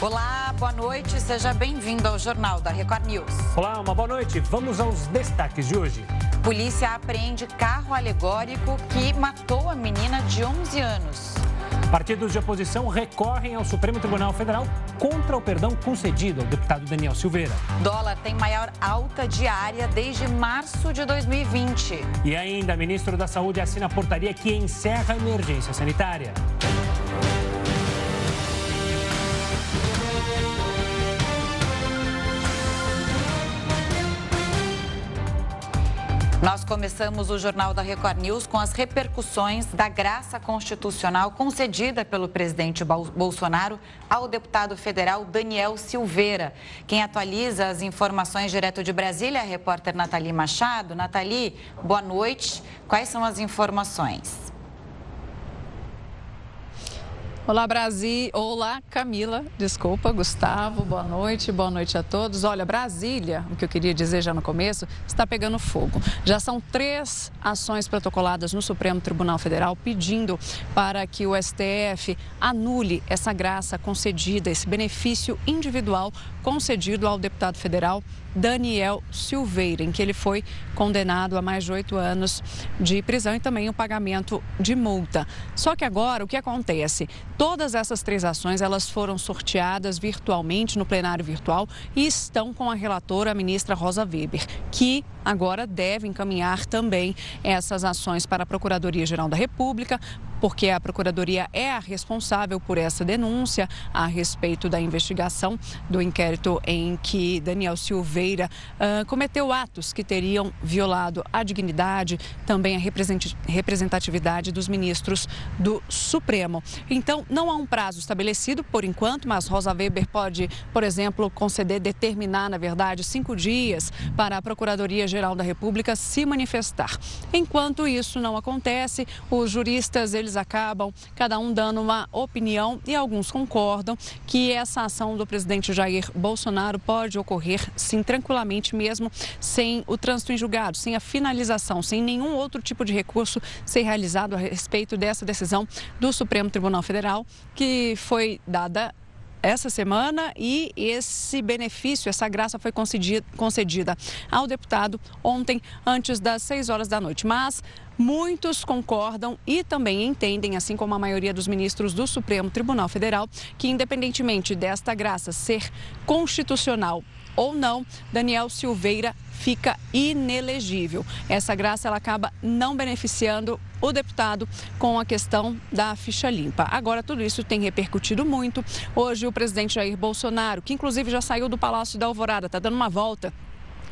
Olá, boa noite, seja bem-vindo ao Jornal da Record News. Olá, uma boa noite. Vamos aos destaques de hoje. Polícia apreende carro alegórico que matou a menina de 11 anos. Partidos de oposição recorrem ao Supremo Tribunal Federal contra o perdão concedido ao deputado Daniel Silveira. Dólar tem maior alta diária desde março de 2020. E ainda, ministro da Saúde assina a portaria que encerra a emergência sanitária. Nós começamos o Jornal da Record News com as repercussões da graça constitucional concedida pelo presidente Bolsonaro ao deputado federal Daniel Silveira. Quem atualiza as informações direto de Brasília é a repórter Nathalie Machado. Nathalie, boa noite. Quais são as informações? Olá, Brasil. Olá, Camila. Desculpa, Gustavo. Boa noite. Boa noite a todos. Olha, Brasília, o que eu queria dizer já no começo, está pegando fogo. Já são três ações protocoladas no Supremo Tribunal Federal pedindo para que o STF anule essa graça concedida, esse benefício individual concedido ao deputado federal Daniel Silveira, em que ele foi condenado a mais de oito anos de prisão e também o pagamento de multa. Só que agora o que acontece? Todas essas três ações elas foram sorteadas virtualmente no plenário virtual e estão com a relatora, a ministra Rosa Weber, que agora deve encaminhar também essas ações para a Procuradoria-Geral da República, porque a Procuradoria é a responsável por essa denúncia a respeito da investigação do inquérito em que Daniel Silveira uh, cometeu atos que teriam violado a dignidade, também a representatividade dos ministros do Supremo. Então, não há um prazo estabelecido por enquanto, mas Rosa Weber pode, por exemplo, conceder, determinar, na verdade, cinco dias para a Procuradoria-Geral da República se manifestar. Enquanto isso não acontece, os juristas, eles eles acabam cada um dando uma opinião e alguns concordam que essa ação do presidente Jair Bolsonaro pode ocorrer sim tranquilamente mesmo sem o trânsito em julgado, sem a finalização, sem nenhum outro tipo de recurso ser realizado a respeito dessa decisão do Supremo Tribunal Federal que foi dada essa semana e esse benefício, essa graça foi concedida ao deputado ontem, antes das 6 horas da noite. Mas Muitos concordam e também entendem, assim como a maioria dos ministros do Supremo Tribunal Federal, que independentemente desta graça ser constitucional ou não, Daniel Silveira fica inelegível. Essa graça ela acaba não beneficiando o deputado com a questão da ficha limpa. Agora, tudo isso tem repercutido muito. Hoje, o presidente Jair Bolsonaro, que inclusive já saiu do Palácio da Alvorada, está dando uma volta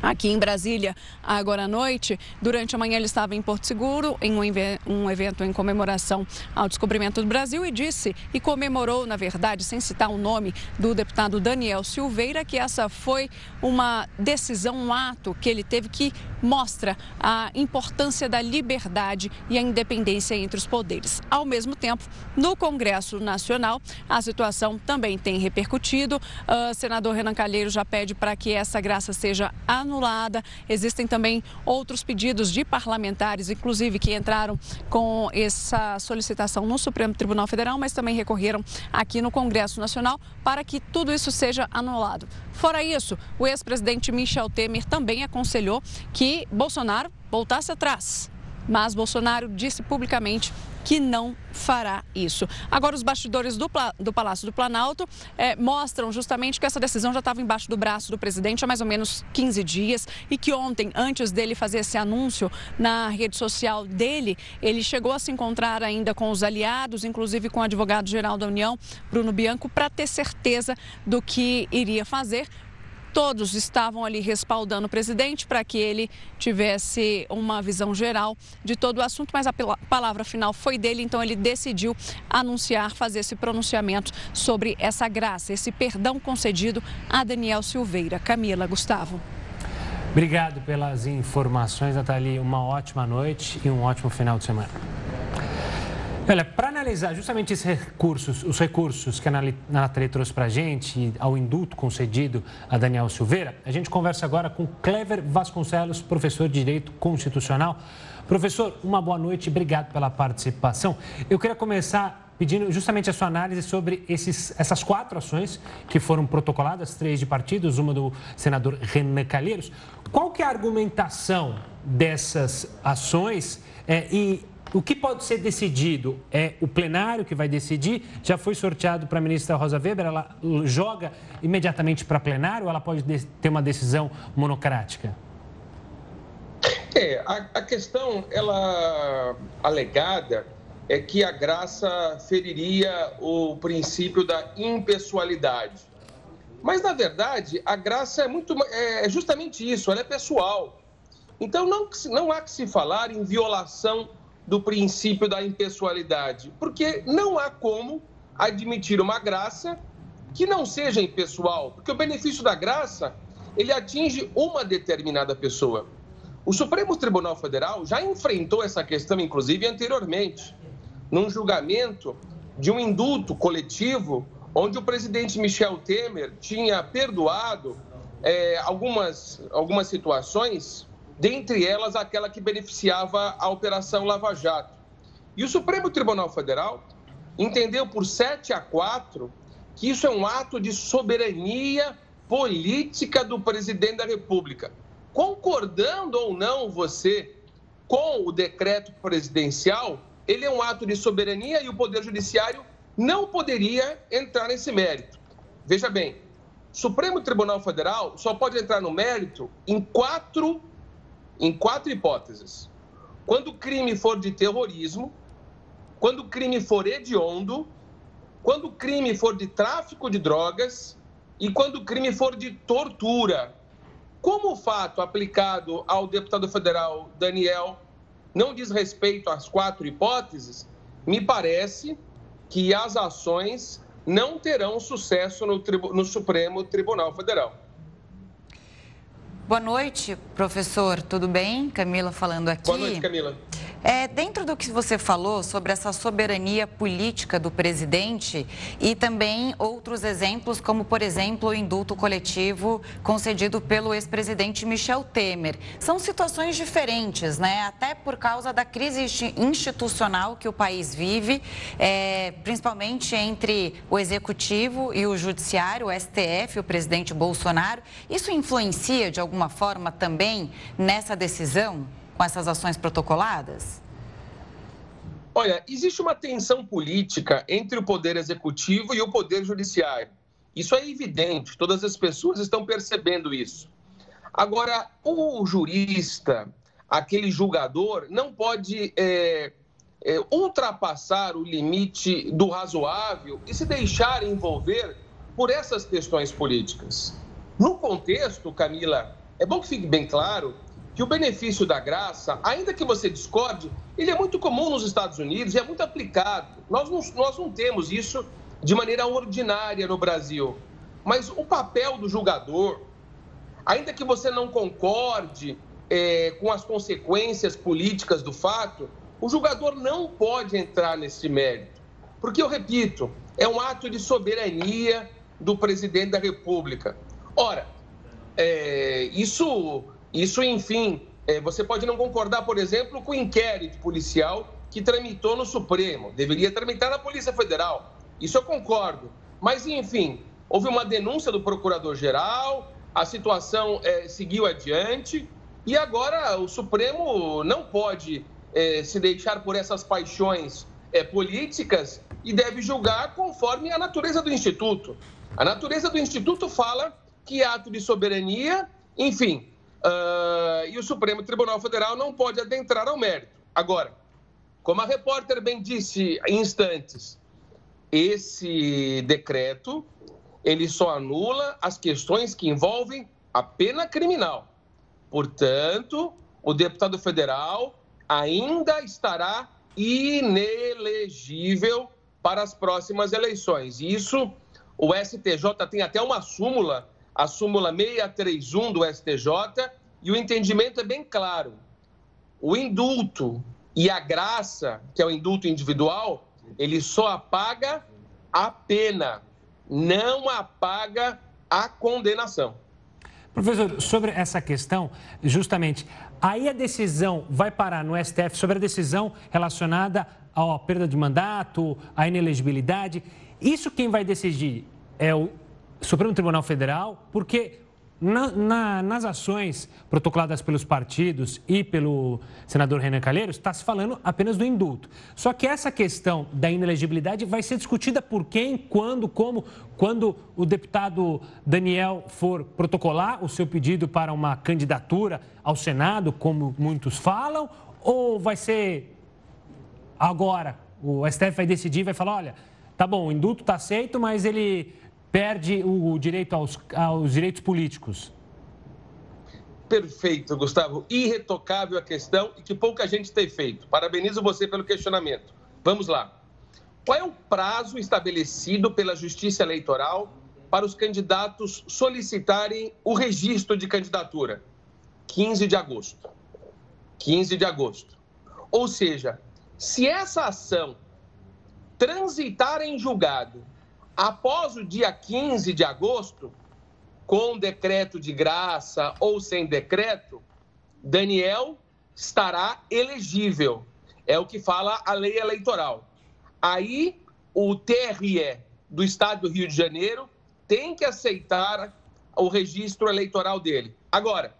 aqui em Brasília agora à noite. Durante a manhã ele estava em Porto Seguro, em um, evento em comemoração ao descobrimento do Brasil e disse e comemorou, na verdade, sem citar o nome do deputado Daniel Silveira, que essa foi uma decisão, um ato que ele teve que mostra a importância da liberdade e a independência entre os poderes. Ao mesmo tempo, no Congresso Nacional, a situação também tem repercutido. O senador Renan Calheiro já pede para que essa graça seja anulada anulada. Existem também outros pedidos de parlamentares, inclusive, que entraram com essa solicitação no Supremo Tribunal Federal, mas também recorreram aqui no Congresso Nacional para que tudo isso seja anulado. Fora isso, o ex-presidente Michel Temer também aconselhou que Bolsonaro voltasse atrás. Mas Bolsonaro disse publicamente que não fará isso. Agora, os bastidores do, do Palácio do Planalto é, mostram justamente que essa decisão já estava embaixo do braço do presidente há mais ou menos 15 dias e que ontem, antes dele fazer esse anúncio na rede social dele, ele chegou a se encontrar ainda com os aliados, inclusive com o advogado-geral da União, Bruno Bianco, para ter certeza do que iria fazer Todos estavam ali respaldando o presidente para que ele tivesse uma visão geral de todo o assunto, mas a palavra final foi dele, então ele decidiu anunciar, fazer esse pronunciamento sobre essa graça, esse perdão concedido a Daniel Silveira. Camila, Gustavo. Obrigado pelas informações, Nathalie. Uma ótima noite e um ótimo final de semana. Olha, para analisar justamente esses recursos, os recursos que a Nathalie trouxe para a gente, ao indulto concedido a Daniel Silveira, a gente conversa agora com Clever Vasconcelos, professor de Direito Constitucional. Professor, uma boa noite, obrigado pela participação. Eu queria começar pedindo justamente a sua análise sobre esses, essas quatro ações que foram protocoladas, três de partidos, uma do senador Renan Calheiros. Qual que é a argumentação dessas ações é, e o que pode ser decidido é o plenário que vai decidir. Já foi sorteado para a ministra Rosa Weber, ela joga imediatamente para plenário ou ela pode ter uma decisão monocrática? É, a, a questão, ela alegada é que a graça feriria o princípio da impessoalidade. Mas, na verdade, a graça é, muito, é justamente isso, ela é pessoal. Então, não, não há que se falar em violação do princípio da impessoalidade, porque não há como admitir uma graça que não seja impessoal, porque o benefício da graça, ele atinge uma determinada pessoa. O Supremo Tribunal Federal já enfrentou essa questão, inclusive, anteriormente, num julgamento de um indulto coletivo, onde o presidente Michel Temer tinha perdoado é, algumas, algumas situações dentre elas aquela que beneficiava a Operação Lava Jato. E o Supremo Tribunal Federal entendeu por 7 a 4 que isso é um ato de soberania política do presidente da República. Concordando ou não você com o decreto presidencial, ele é um ato de soberania e o Poder Judiciário não poderia entrar nesse mérito. Veja bem, Supremo Tribunal Federal só pode entrar no mérito em quatro em quatro hipóteses. Quando o crime for de terrorismo, quando o crime for hediondo, quando o crime for de tráfico de drogas e quando o crime for de tortura. Como o fato aplicado ao deputado federal Daniel não diz respeito às quatro hipóteses, me parece que as ações não terão sucesso no, no Supremo Tribunal Federal. Boa noite, professor. Tudo bem? Camila falando aqui. Boa noite, Camila. É, dentro do que você falou sobre essa soberania política do presidente e também outros exemplos, como, por exemplo, o indulto coletivo concedido pelo ex-presidente Michel Temer. São situações diferentes, né? Até por causa da crise institucional que o país vive, é, principalmente entre o executivo e o judiciário, o STF, o presidente Bolsonaro. Isso influencia de alguma forma também nessa decisão? Com essas ações protocoladas? Olha, existe uma tensão política entre o poder executivo e o poder judiciário. Isso é evidente, todas as pessoas estão percebendo isso. Agora, o jurista, aquele julgador, não pode é, é, ultrapassar o limite do razoável e se deixar envolver por essas questões políticas. No contexto, Camila, é bom que fique bem claro que o benefício da graça, ainda que você discorde, ele é muito comum nos Estados Unidos e é muito aplicado. Nós não, nós não temos isso de maneira ordinária no Brasil. Mas o papel do julgador, ainda que você não concorde é, com as consequências políticas do fato, o julgador não pode entrar nesse mérito. Porque, eu repito, é um ato de soberania do presidente da República. Ora, é, isso isso, enfim, é, você pode não concordar, por exemplo, com o inquérito policial que tramitou no Supremo. Deveria tramitar na Polícia Federal. Isso eu concordo. Mas, enfim, houve uma denúncia do procurador-geral, a situação é, seguiu adiante e agora o Supremo não pode é, se deixar por essas paixões é, políticas e deve julgar conforme a natureza do Instituto. A natureza do Instituto fala que ato de soberania, enfim, Uh, e o Supremo Tribunal Federal não pode adentrar ao mérito. Agora, como a repórter bem disse em instantes, esse decreto ele só anula as questões que envolvem a pena criminal. Portanto, o deputado federal ainda estará inelegível para as próximas eleições. Isso o STJ tem até uma súmula a súmula 631 do STJ, e o entendimento é bem claro. O indulto e a graça, que é o indulto individual, ele só apaga a pena, não apaga a condenação. Professor, sobre essa questão, justamente, aí a decisão vai parar no STF sobre a decisão relacionada a perda de mandato, a inelegibilidade. Isso quem vai decidir é o Supremo Tribunal Federal, porque na, na, nas ações protocoladas pelos partidos e pelo senador Renan Calheiros, está se falando apenas do indulto. Só que essa questão da inelegibilidade vai ser discutida por quem, quando, como, quando o deputado Daniel for protocolar o seu pedido para uma candidatura ao Senado, como muitos falam, ou vai ser agora? O STF vai decidir, vai falar, olha, tá bom, o indulto está aceito, mas ele perde o direito aos, aos direitos políticos. Perfeito, Gustavo. Irretocável a questão e que pouca gente tem feito. Parabenizo você pelo questionamento. Vamos lá. Qual é o prazo estabelecido pela Justiça Eleitoral para os candidatos solicitarem o registro de candidatura? 15 de agosto. 15 de agosto. Ou seja, se essa ação transitar em julgado Após o dia 15 de agosto, com decreto de graça ou sem decreto, Daniel estará elegível. É o que fala a lei eleitoral. Aí, o TRE do Estado do Rio de Janeiro tem que aceitar o registro eleitoral dele. Agora,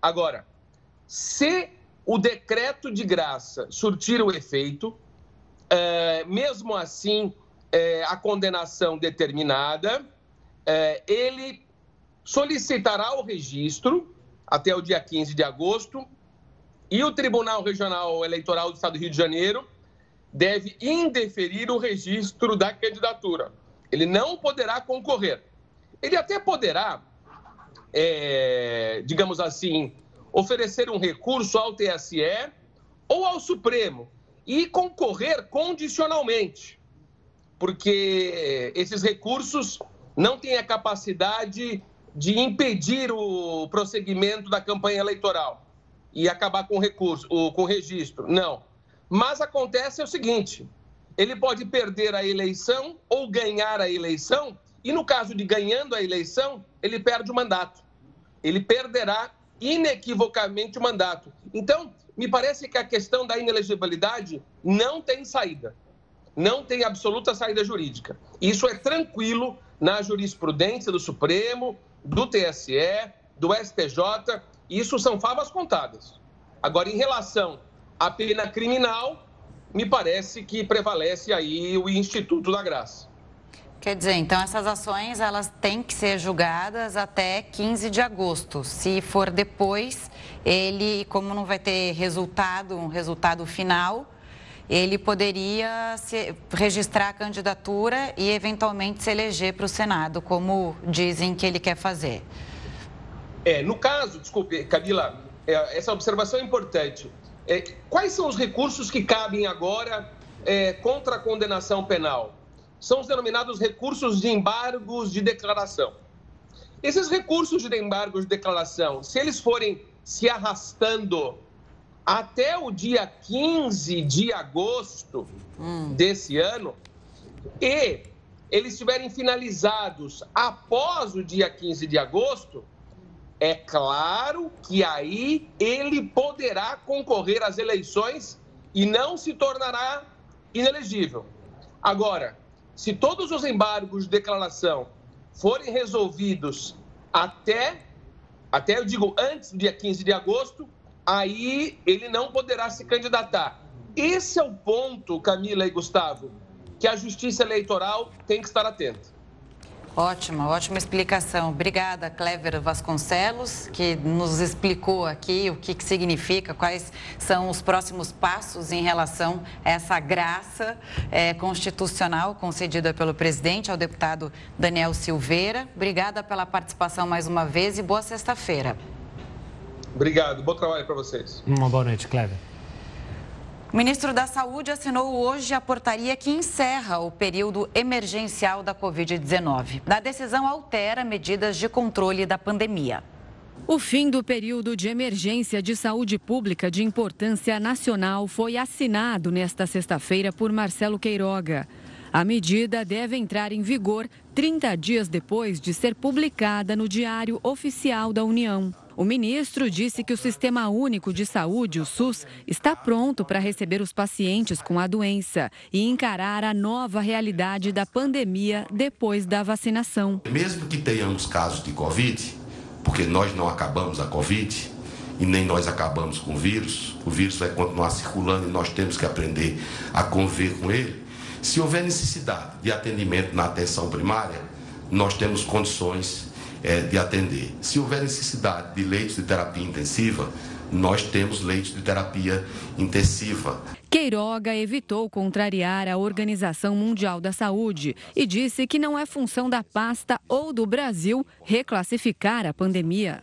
agora, se o decreto de graça surtir o efeito, é, mesmo assim é, a condenação determinada, é, ele solicitará o registro até o dia 15 de agosto e o Tribunal Regional Eleitoral do Estado do Rio de Janeiro deve indeferir o registro da candidatura. Ele não poderá concorrer. Ele até poderá, é, digamos assim, oferecer um recurso ao TSE ou ao Supremo e concorrer condicionalmente porque esses recursos não têm a capacidade de impedir o prosseguimento da campanha eleitoral e acabar com o recurso, com o registro. Não. Mas acontece o seguinte: ele pode perder a eleição ou ganhar a eleição, e no caso de ganhando a eleição, ele perde o mandato. Ele perderá inequivocamente o mandato. Então, me parece que a questão da inelegibilidade não tem saída não tem absoluta saída jurídica. Isso é tranquilo na jurisprudência do Supremo, do TSE, do STJ, isso são favas contadas. Agora, em relação à pena criminal, me parece que prevalece aí o Instituto da Graça. Quer dizer, então essas ações elas têm que ser julgadas até 15 de agosto. Se for depois, ele, como não vai ter resultado, um resultado final, ele poderia se, registrar a candidatura e eventualmente se eleger para o Senado, como dizem que ele quer fazer. É, no caso, desculpe, Camila, é, essa observação é importante. É, quais são os recursos que cabem agora é, contra a condenação penal? São os denominados recursos de embargos de declaração. Esses recursos de embargos de declaração, se eles forem se arrastando até o dia 15 de agosto hum. desse ano e eles estiverem finalizados após o dia 15 de agosto, é claro que aí ele poderá concorrer às eleições e não se tornará inelegível. Agora, se todos os embargos de declaração forem resolvidos até, até eu digo antes do dia 15 de agosto, aí ele não poderá se candidatar. Esse é o ponto, Camila e Gustavo, que a Justiça Eleitoral tem que estar atenta. Ótima, ótima explicação. Obrigada, Clever Vasconcelos, que nos explicou aqui o que, que, significa, quais são os próximos passos em relação a essa graça é, constitucional concedida pelo presidente ao deputado Daniel Silveira. Obrigada pela participação mais uma vez e boa sexta-feira. Obrigado, bom trabalho para vocês. Uma boa noite, Cleber. O ministro da Saúde assinou hoje a portaria que encerra o período emergencial da Covid-19. A decisão altera medidas de controle da pandemia. O fim do período de emergência de saúde pública de importância nacional foi assinado nesta sexta-feira por Marcelo Queiroga. A medida deve entrar em vigor 30 dias depois de ser publicada no Diário Oficial da União. O ministro disse que o Sistema Único de Saúde, o SUS, está pronto para receber os pacientes com a doença e encarar a nova realidade da pandemia depois da vacinação. Mesmo que tenhamos casos de Covid, porque nós não acabamos a Covid e nem nós acabamos com o vírus, o vírus vai continuar circulando e nós temos que aprender a conviver com ele. Se houver necessidade de atendimento na atenção primária, nós temos condições é, de atender. Se houver necessidade de leitos de terapia intensiva, nós temos leitos de terapia intensiva. Queiroga evitou contrariar a Organização Mundial da Saúde e disse que não é função da pasta ou do Brasil reclassificar a pandemia.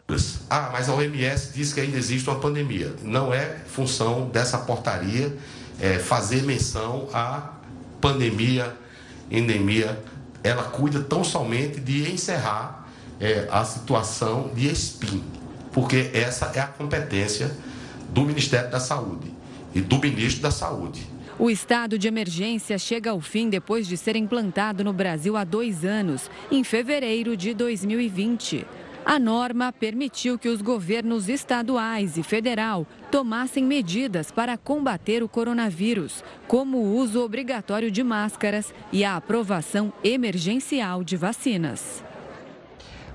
Ah, mas a OMS diz que ainda existe uma pandemia. Não é função dessa portaria é, fazer menção à pandemia, endemia. Ela cuida tão somente de encerrar é, a situação de SPIN, porque essa é a competência do Ministério da Saúde e do Ministro da Saúde. O estado de emergência chega ao fim depois de ser implantado no Brasil há dois anos, em fevereiro de 2020. A norma permitiu que os governos estaduais e federal tomassem medidas para combater o coronavírus, como o uso obrigatório de máscaras e a aprovação emergencial de vacinas.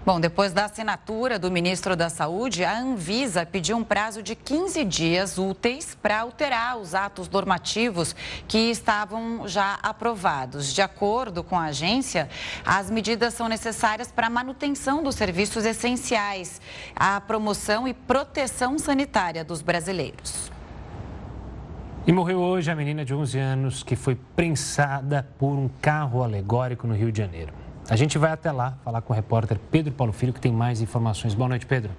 Bom, depois da assinatura do ministro da Saúde, a Anvisa pediu um prazo de 15 dias úteis para alterar os atos normativos que estavam já aprovados. De acordo com a agência, as medidas são necessárias para a manutenção dos serviços essenciais, a promoção e proteção sanitária dos brasileiros. E morreu hoje a menina de 11 anos que foi prensada por um carro alegórico no Rio de Janeiro. A gente vai até lá falar com o repórter Pedro Paulo Filho, que tem mais informações. Boa noite, Pedro.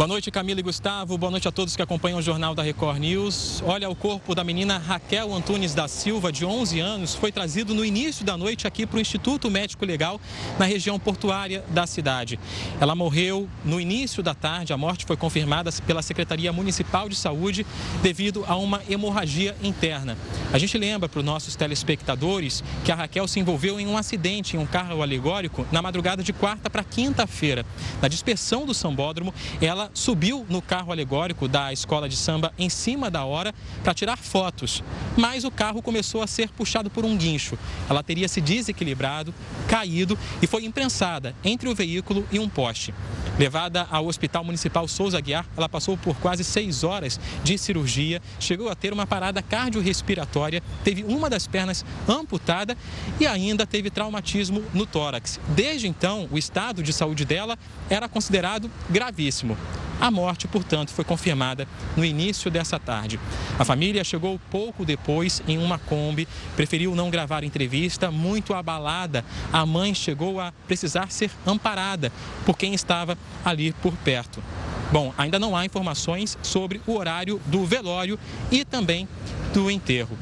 Boa noite, Camila e Gustavo. Boa noite a todos que acompanham o Jornal da Record News. Olha, o corpo da menina Raquel Antunes da Silva, de 11 anos, foi trazido no início da noite aqui para o Instituto Médico Legal, na região portuária da cidade. Ela morreu no início da tarde. A morte foi confirmada pela Secretaria Municipal de Saúde devido a uma hemorragia interna. A gente lembra para os nossos telespectadores que a Raquel se envolveu em um acidente em um carro alegórico na madrugada de quarta para quinta-feira. Na dispersão do sambódromo, ela subiu no carro alegórico da escola de samba em cima da hora para tirar fotos, mas o carro começou a ser puxado por um guincho. Ela teria se desequilibrado, caído e foi imprensada entre o veículo e um poste. Levada ao Hospital Municipal Souza Guiar, ela passou por quase seis horas de cirurgia, chegou a ter uma parada cardiorrespiratória, teve uma das pernas amputada e ainda teve traumatismo no tórax. Desde então, o estado de saúde dela era considerado gravíssimo. A morte, portanto, foi confirmada no início dessa tarde. A família chegou pouco depois em uma Kombi, preferiu não gravar entrevista, muito abalada. A mãe chegou a precisar ser amparada por quem estava ali por perto. Bom, ainda não há informações sobre o horário do velório e também do enterro.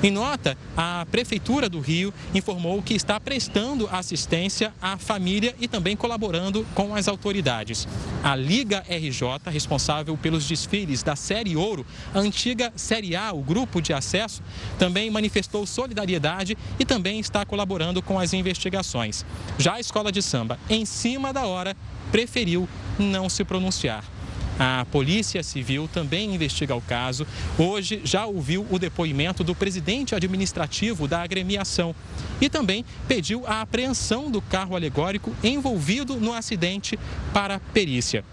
Em nota, a Prefeitura do Rio informou que está prestando assistência à família e também colaborando com as autoridades. A Liga RJ, responsável pelos desfiles da Série Ouro, a antiga Série A, o grupo de acesso, também manifestou solidariedade e também está colaborando com as investigações. Já a escola de samba, em cima da hora, preferiu não se pronunciar. A Polícia Civil também investiga o caso. Hoje já ouviu o depoimento do presidente administrativo da agremiação e também pediu a apreensão do carro alegórico envolvido no acidente para perícia.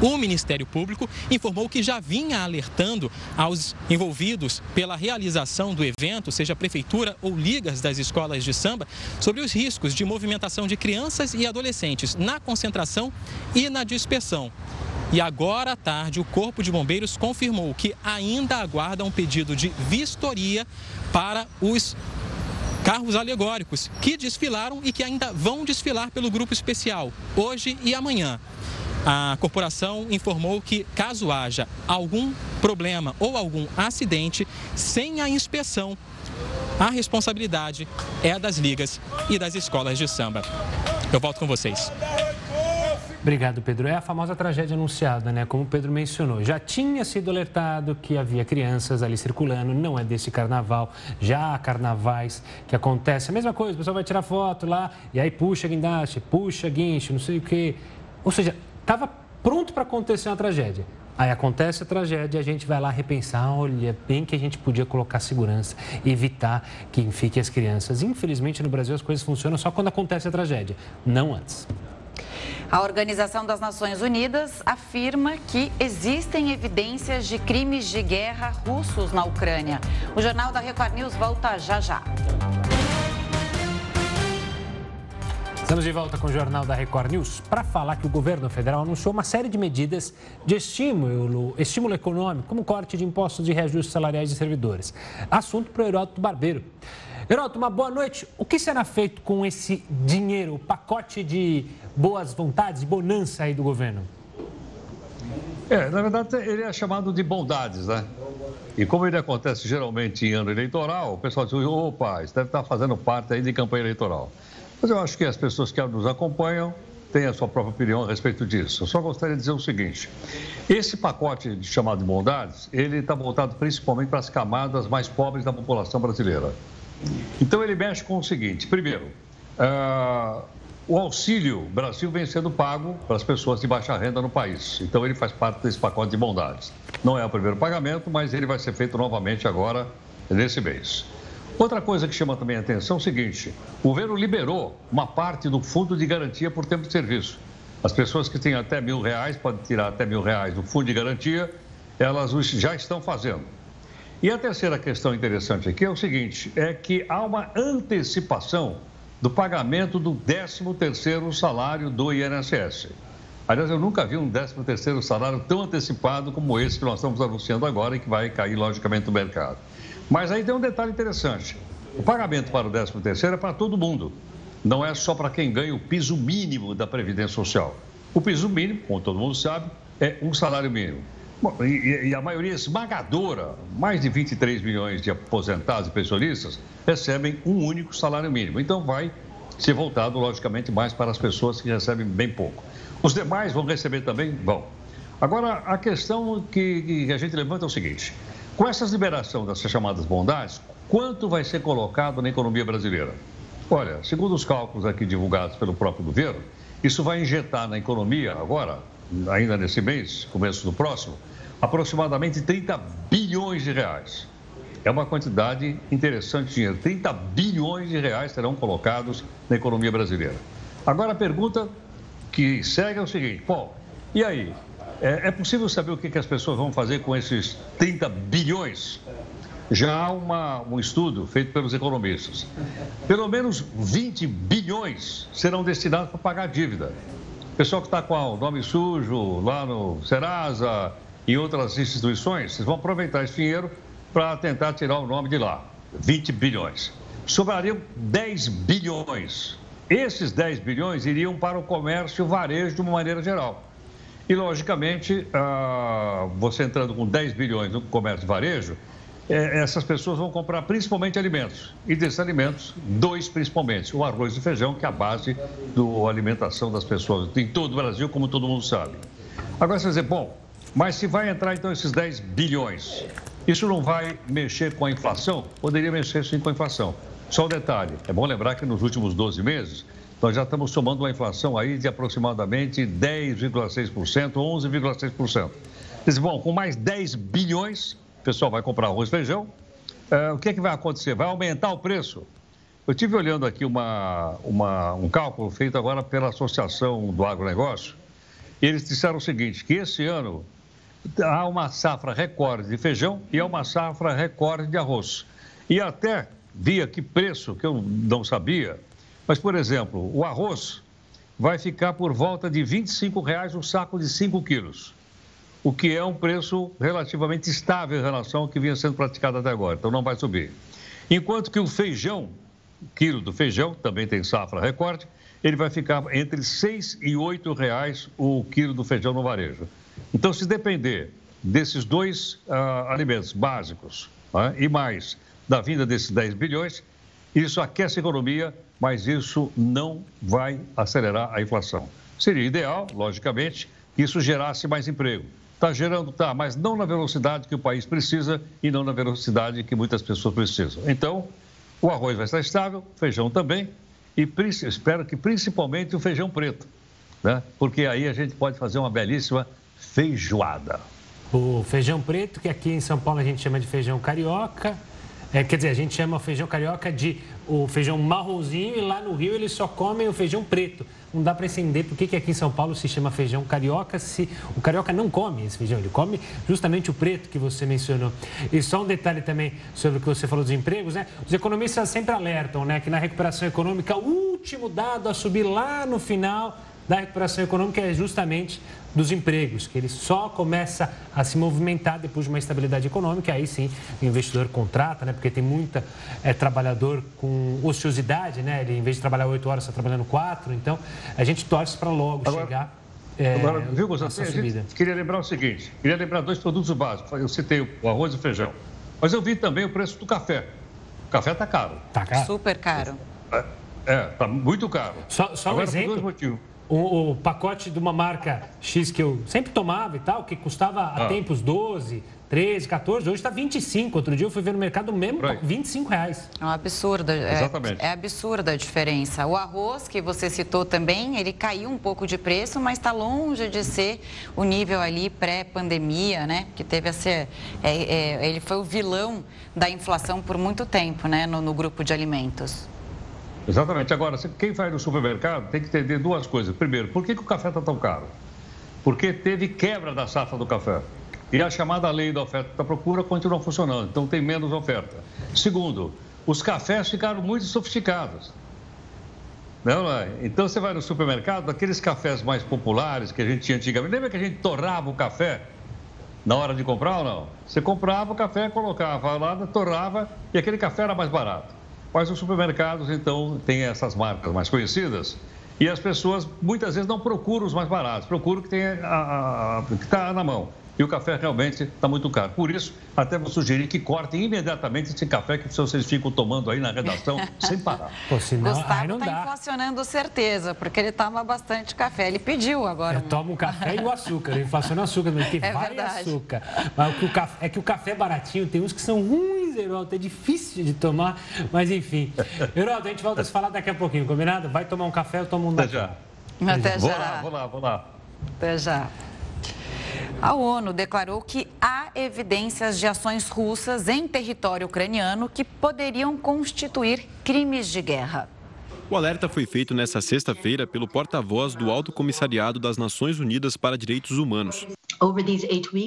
O Ministério Público informou que já vinha alertando aos envolvidos pela realização do evento, seja prefeitura ou ligas das escolas de samba, sobre os riscos de movimentação de crianças e adolescentes na concentração e na dispersão. E agora à tarde, o Corpo de Bombeiros confirmou que ainda aguarda um pedido de vistoria para os carros alegóricos que desfilaram e que ainda vão desfilar pelo grupo especial hoje e amanhã. A corporação informou que, caso haja algum problema ou algum acidente, sem a inspeção, a responsabilidade é das ligas e das escolas de samba. Eu volto com vocês. Obrigado, Pedro. É a famosa tragédia anunciada, né? Como o Pedro mencionou. Já tinha sido alertado que havia crianças ali circulando, não é desse carnaval. Já há carnavais que acontece a mesma coisa, o pessoal vai tirar foto lá e aí puxa guindaste, puxa guincho, não sei o quê. Ou seja, estava pronto para acontecer uma tragédia. Aí acontece a tragédia a gente vai lá repensar, olha, bem que a gente podia colocar segurança, evitar que fiquem as crianças. Infelizmente, no Brasil, as coisas funcionam só quando acontece a tragédia, não antes. A Organização das Nações Unidas afirma que existem evidências de crimes de guerra russos na Ucrânia. O Jornal da Record News volta já já. Estamos de volta com o Jornal da Record News para falar que o governo federal anunciou uma série de medidas de estímulo, estímulo econômico, como corte de impostos e reajustes salariais de servidores. Assunto para o Heródoto Barbeiro. Heródoto, uma boa noite. O que será feito com esse dinheiro, o pacote de boas vontades, de bonança aí do governo? É, na verdade, ele é chamado de bondades, né? E como ele acontece geralmente em ano eleitoral, o pessoal diz, opa, isso deve estar fazendo parte aí de campanha eleitoral. Mas eu acho que as pessoas que nos acompanham têm a sua própria opinião a respeito disso. Eu só gostaria de dizer o seguinte: esse pacote chamado de bondades, ele está voltado principalmente para as camadas mais pobres da população brasileira. Então ele mexe com o seguinte: primeiro, uh, o auxílio Brasil vem sendo pago para as pessoas de baixa renda no país. Então ele faz parte desse pacote de bondades. Não é o primeiro pagamento, mas ele vai ser feito novamente agora nesse mês. Outra coisa que chama também a atenção é o seguinte: o governo liberou uma parte do fundo de garantia por tempo de serviço. As pessoas que têm até mil reais, podem tirar até mil reais do fundo de garantia, elas já estão fazendo. E a terceira questão interessante aqui é o seguinte: é que há uma antecipação do pagamento do 13º salário do INSS. Aliás, eu nunca vi um 13º salário tão antecipado como esse que nós estamos anunciando agora e que vai cair, logicamente, no mercado. Mas aí tem um detalhe interessante. O pagamento para o 13º é para todo mundo. Não é só para quem ganha o piso mínimo da Previdência Social. O piso mínimo, como todo mundo sabe, é um salário mínimo. Bom, e, e, a maioria esmagadora, mais de 23 milhões de aposentados e pensionistas, recebem um único salário mínimo. Então vai ser voltado, logicamente, mais para as pessoas que recebem bem pouco. Os demais vão receber também? Bom. Agora, a questão que, que a gente levanta é o seguinte: com essa liberação dessas chamadas bondades, quanto vai ser colocado na economia brasileira? Olha, segundo os cálculos aqui divulgados pelo próprio governo, isso vai injetar na economia agora, ainda nesse mês, começo do próximo, aproximadamente 30 bilhões de reais. É uma quantidade interessante de dinheiro. 30 bilhões de reais serão colocados na economia brasileira. Agora a pergunta que segue é o seguinte: bom, e aí? É, é possível saber o que, que as pessoas vão fazer com esses 30 bilhões? Já há uma, um estudo feito pelos economistas. Pelo menos 20 bilhões serão destinados para pagar a dívida. O pessoal que está com o nome sujo lá no Serasa e outras instituições, vocês vão aproveitar esse dinheiro para tentar tirar o nome de lá. 20 bilhões. Sobrariam 10 bilhões. Esses 10 bilhões iriam para o comércio e o varejo de uma maneira geral. E, logicamente, ah, você entrando com 10 bilhões no comércio varejo, é, essas pessoas vão comprar principalmente alimentos. E desses alimentos, dois principalmente: o arroz e o feijão, que é a base da alimentação das pessoas em todo o Brasil, como todo mundo sabe. Agora você vai dizer, bom, mas se vai entrar então esses 10 bilhões, isso não vai mexer com a inflação? Poderia mexer sim com a inflação. Só um detalhe: é bom lembrar que nos últimos 12 meses, nós já estamos somando uma inflação aí de aproximadamente 10,6%, 11,6%. Diz, bom, com mais 10 bilhões, o pessoal vai comprar arroz e feijão. É, o que, é que vai acontecer? Vai aumentar o preço. Eu tive olhando aqui uma, uma, um cálculo feito agora pela Associação do Agronegócio, e eles disseram o seguinte, que esse ano há uma safra recorde de feijão e há uma safra recorde de arroz. E até vi aqui preço que eu não sabia, mas, por exemplo, o arroz vai ficar por volta de 25 reais um saco de 5 quilos, o que é um preço relativamente estável em relação ao que vinha sendo praticado até agora, então não vai subir. Enquanto que o feijão, o quilo do feijão, também tem safra recorde, ele vai ficar entre R$ 6 e 8 reais o quilo do feijão no varejo. Então, se depender desses dois uh, alimentos básicos uh, e mais da vinda desses 10 bilhões, isso aquece a economia mas isso não vai acelerar a inflação. Seria ideal, logicamente, que isso gerasse mais emprego. Está gerando, tá, mas não na velocidade que o país precisa e não na velocidade que muitas pessoas precisam. Então, o arroz vai estar estável, feijão também, e espero que principalmente o feijão preto, né? porque aí a gente pode fazer uma belíssima feijoada. O feijão preto, que aqui em São Paulo a gente chama de feijão carioca. É, quer dizer, a gente chama o feijão carioca de o feijão marronzinho e lá no Rio eles só comem o feijão preto. Não dá para entender por que, que aqui em São Paulo se chama feijão carioca se o carioca não come esse feijão, ele come justamente o preto que você mencionou. E só um detalhe também sobre o que você falou dos empregos, né? Os economistas sempre alertam, né, que na recuperação econômica o último dado a subir lá no final da recuperação econômica é justamente dos empregos, que ele só começa a se movimentar depois de uma estabilidade econômica, aí sim o investidor contrata, né? Porque tem muita é, trabalhador com ociosidade, né? Ele, em vez de trabalhar oito horas, está trabalhando quatro. Então, a gente torce para logo agora, chegar. É, agora, viu, Gustavo? Queria lembrar o seguinte: queria lembrar dois produtos básicos. Eu citei o arroz e o feijão. Mas eu vi também o preço do café. O café está caro. Está caro. Super caro. É, está muito caro. Só, só agora, um exemplo. Por dois motivos o, o, pacote de uma marca X que eu sempre tomava e tal, que custava ah. a tempos 12, 13, 14, hoje está 25. Outro dia eu fui ver no mercado mesmo, right. 25 reais. É um absurdo. É, Exatamente. É absurda a diferença. O arroz, que você citou também, ele caiu um pouco de preço, mas está longe de ser o nível ali pré-pandemia, né? Que teve a ser. É, é, ele foi o vilão da inflação por muito tempo, né? no, no grupo de alimentos. Exatamente. Agora, quem vai no supermercado tem que entender duas coisas. Primeiro, por que, que o café está tão caro? Porque teve quebra da safra do café. E a chamada lei da oferta e da procura continua funcionando, então tem menos oferta. Segundo, os cafés ficaram muito sofisticados. Não, não é? Então você vai no supermercado, aqueles cafés mais populares que a gente tinha antigamente. Lembra que a gente torrava o café na hora de comprar ou não? Você comprava o café, colocava lá, torrava e aquele café era mais barato. Mas os supermercados, então, têm essas marcas mais conhecidas e as pessoas muitas vezes não procuram os mais baratos, procuram o que está na mão e o café realmente está muito caro. Por isso, até vou sugerir que cortem imediatamente esse café que vocês ficam tomando aí na redação sem parar. Pô, senão, Gustavo está inflacionando certeza, porque ele toma bastante café. Ele pediu agora. Um... Toma o café e o açúcar. Ele inflaciona o açúcar, porque é vai verdade. açúcar. Mas o café, é que o café baratinho tem uns que são ruins, Heraldo. É difícil de tomar, mas enfim. Heraldo, a gente volta a se falar daqui a pouquinho, combinado? Vai tomar um café, eu tomo um Até já. Até já. Vou lá, vou lá, vou lá. Até já. A ONU declarou que há evidências de ações russas em território ucraniano que poderiam constituir crimes de guerra. O alerta foi feito nesta sexta-feira pelo porta-voz do Alto Comissariado das Nações Unidas para Direitos Humanos.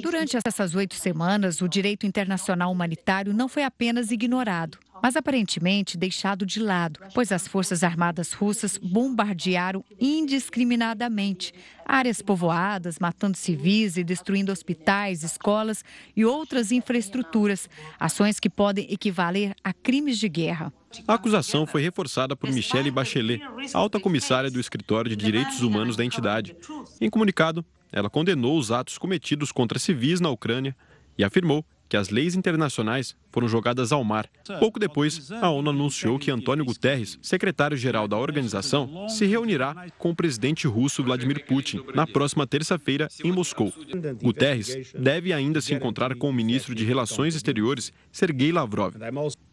Durante essas oito semanas, o direito internacional humanitário não foi apenas ignorado mas aparentemente deixado de lado, pois as forças armadas russas bombardearam indiscriminadamente áreas povoadas, matando civis e destruindo hospitais, escolas e outras infraestruturas, ações que podem equivaler a crimes de guerra. A acusação foi reforçada por Michelle Bachelet, alta comissária do Escritório de Direitos Humanos da entidade. Em comunicado, ela condenou os atos cometidos contra civis na Ucrânia e afirmou que as leis internacionais foram jogadas ao mar. Pouco depois, a ONU anunciou que Antônio Guterres, secretário-geral da organização, se reunirá com o presidente russo Vladimir Putin na próxima terça-feira em Moscou. Guterres deve ainda se encontrar com o ministro de Relações Exteriores, Sergei Lavrov.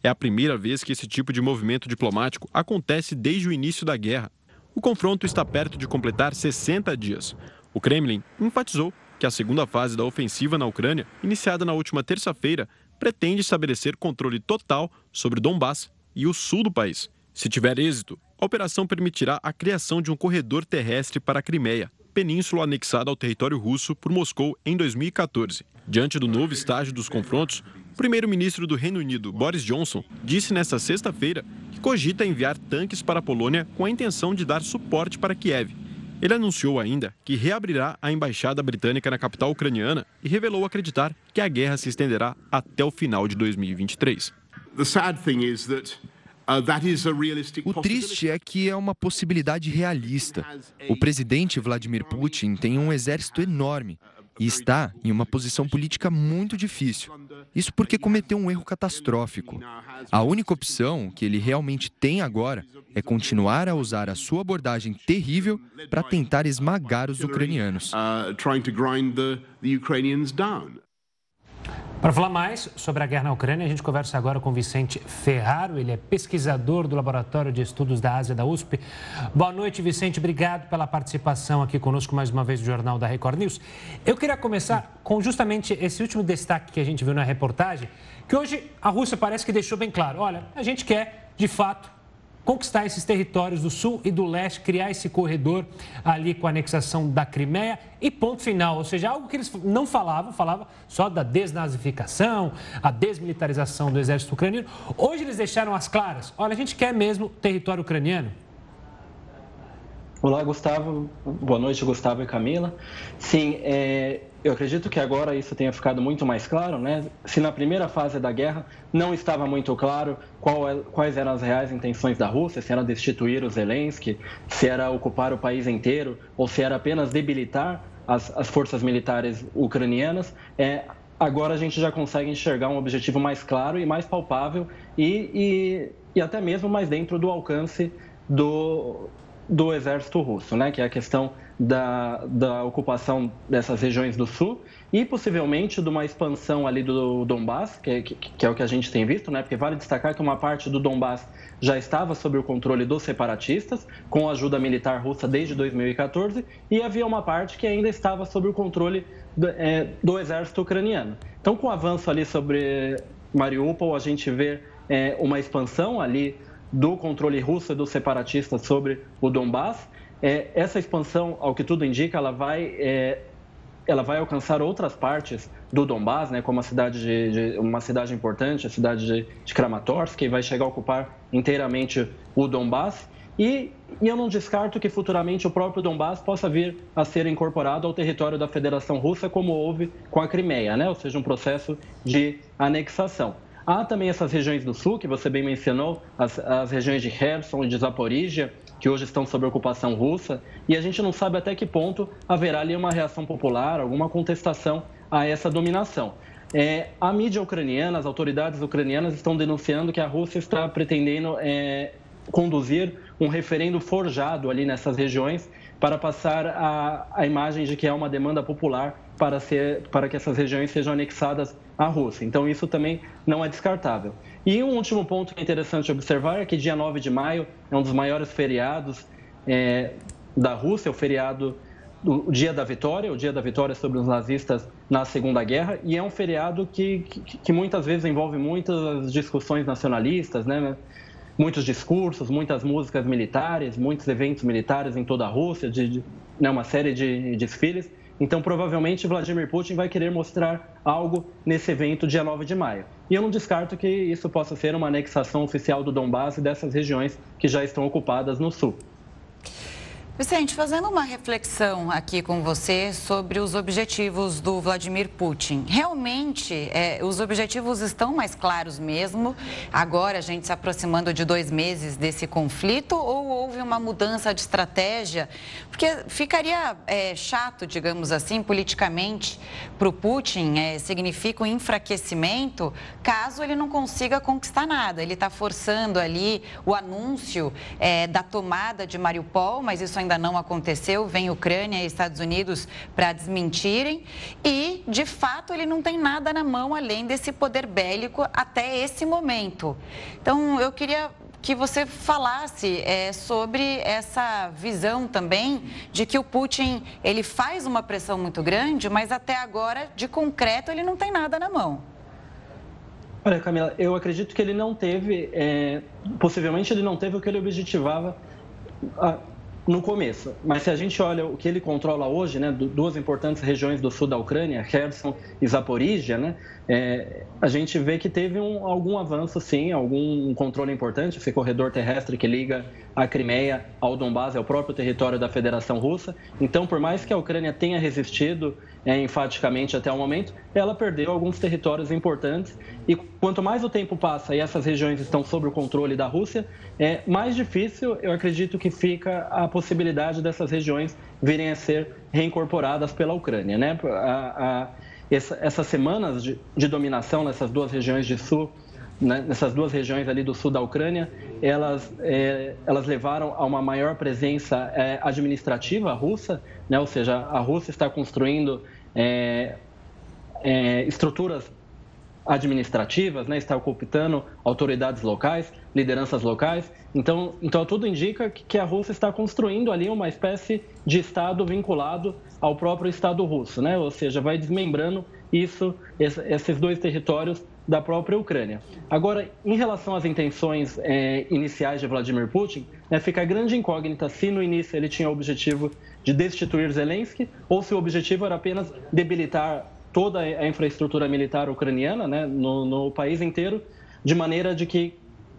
É a primeira vez que esse tipo de movimento diplomático acontece desde o início da guerra. O confronto está perto de completar 60 dias. O Kremlin enfatizou que a segunda fase da ofensiva na Ucrânia, iniciada na última terça-feira, pretende estabelecer controle total sobre Donbass e o sul do país. Se tiver êxito, a operação permitirá a criação de um corredor terrestre para a Crimeia, península anexada ao território russo por Moscou em 2014. Diante do novo estágio dos confrontos, o primeiro-ministro do Reino Unido, Boris Johnson, disse nesta sexta-feira que cogita enviar tanques para a Polônia com a intenção de dar suporte para Kiev ele anunciou ainda que reabrirá a embaixada britânica na capital ucraniana e revelou acreditar que a guerra se estenderá até o final de 2023. Uh, o triste é que é uma possibilidade realista. O presidente Vladimir Putin tem um exército enorme e está em uma posição política muito difícil. Isso porque cometeu um erro catastrófico. A única opção que ele realmente tem agora é continuar a usar a sua abordagem terrível para tentar esmagar os ucranianos. Para falar mais sobre a guerra na Ucrânia, a gente conversa agora com Vicente Ferraro, ele é pesquisador do Laboratório de Estudos da Ásia da USP. Boa noite, Vicente, obrigado pela participação aqui conosco mais uma vez no Jornal da Record News. Eu queria começar com justamente esse último destaque que a gente viu na reportagem, que hoje a Rússia parece que deixou bem claro, olha, a gente quer, de fato, conquistar esses territórios do sul e do leste, criar esse corredor ali com a anexação da Crimeia e ponto final. Ou seja, algo que eles não falavam, falavam só da desnazificação, a desmilitarização do exército ucraniano. Hoje eles deixaram as claras. Olha, a gente quer mesmo território ucraniano. Olá, Gustavo. Boa noite, Gustavo e Camila. Sim, é, eu acredito que agora isso tenha ficado muito mais claro, né? Se na primeira fase da guerra não estava muito claro é, quais eram as reais intenções da Rússia, se era destituir o Zelensky, se era ocupar o país inteiro ou se era apenas debilitar as, as forças militares ucranianas, é, agora a gente já consegue enxergar um objetivo mais claro e mais palpável e, e, e até mesmo mais dentro do alcance do, do exército russo, né? que é a questão da, da ocupação dessas regiões do sul e possivelmente de uma expansão ali do Donbass, que, que, que, é o que a gente tem visto, né? porque vale destacar que uma parte do Donbass já estava sob o controle dos separatistas, com a ajuda militar russa desde 2014, e havia uma parte que ainda estava sob o controle do, é, do exército ucraniano. Então, com o avanço ali sobre Mariupol, a gente vê é, uma expansão ali do controle russo e dos separatistas sobre o Donbass, é, essa expansão, ao que tudo indica, ela vai, é, ela vai alcançar outras partes do Donbass, né, como a cidade de, de uma cidade importante, a cidade de, de Kramatorsk, que vai chegar a ocupar inteiramente o Donbass. E, e, eu não descarto que futuramente o próprio Donbass possa vir a ser incorporado ao território da Federação Russa, como houve com a Crimeia, né? ou seja, um processo de anexação. Há também essas regiões do sul, que você bem mencionou, as, as regiões de Kherson e de Zaporizhia, que hoje estão sob ocupação russa, e a gente não sabe até que ponto haverá ali uma reação popular, alguma contestação a essa dominação. É, a mídia ucraniana, as autoridades ucranianas estão denunciando que a Rússia está pretendendo é, conduzir um referendo forjado ali nessas regiões para passar a, a imagem de que é uma demanda popular para, ser, para que essas regiões sejam anexadas à Rússia. Então, isso também não é descartável. E um último ponto interessante observar é que dia 9 de maio é um dos maiores feriados é, da Rússia, o feriado o Dia da Vitória, o Dia da Vitória sobre os nazistas na Segunda Guerra, e é um feriado que, que, que muitas vezes envolve muitas discussões nacionalistas, né? muitos discursos, muitas músicas militares, muitos eventos militares em toda a Rússia, de, de né? uma série de desfiles. Então, provavelmente, Vladimir Putin vai querer mostrar algo nesse evento dia 9 de maio. E eu não descarto que isso possa ser uma anexação oficial do Donbass e dessas regiões que já estão ocupadas no sul. Vicente, fazendo uma reflexão aqui com você sobre os objetivos do Vladimir Putin. Realmente, é, os objetivos estão mais claros mesmo, agora a gente se aproximando de dois meses desse conflito, ou houve uma mudança de estratégia? Porque ficaria é, chato, digamos assim, politicamente, para o Putin, é, significa um enfraquecimento, caso ele não consiga conquistar nada. Ele está forçando ali o anúncio é, da tomada de Mariupol, mas isso ainda não aconteceu, vem Ucrânia e Estados Unidos para desmentirem e, de fato, ele não tem nada na mão além desse poder bélico até esse momento. Então, eu queria que você falasse é, sobre essa visão também de que o Putin ele faz uma pressão muito grande, mas até agora, de concreto, ele não tem nada na mão. Olha, Camila, eu acredito que ele não teve, é, possivelmente ele não teve o que ele objetivava no começo. Mas se a gente olha o que ele controla hoje, né, duas importantes regiões do sul da Ucrânia, Kherson e Zaporizhia, né, é, a gente vê que teve um, algum avanço, sim, algum controle importante. Esse corredor terrestre que liga a Crimeia ao Donbass é o próprio território da Federação Russa. Então, por mais que a Ucrânia tenha resistido é, enfaticamente até o momento, ela perdeu alguns territórios importantes. E quanto mais o tempo passa e essas regiões estão sob o controle da Rússia, é mais difícil, eu acredito, que fica a possibilidade dessas regiões virem a ser reincorporadas pela Ucrânia. Né? A, a, essa, essas semanas de, de, dominação nessas duas regiões de sul, nessas duas regiões ali do sul da Ucrânia, elas, é, elas levaram a uma maior presença é, administrativa russa, né, ou seja, a Rússia está construindo é, é estruturas administrativas, né, está cooptando autoridades locais, lideranças locais. Então, então tudo indica que a Rússia está construindo ali uma espécie de Estado vinculado ao próprio Estado russo, né? ou seja, vai desmembrando isso, esses dois territórios da própria Ucrânia. Agora, em relação às intenções é, iniciais de Vladimir Putin, né, fica a grande incógnita se no início ele tinha o objetivo de destituir Zelensky ou se o objetivo era apenas debilitar toda a infraestrutura militar ucraniana né, no, no país inteiro, de maneira de que,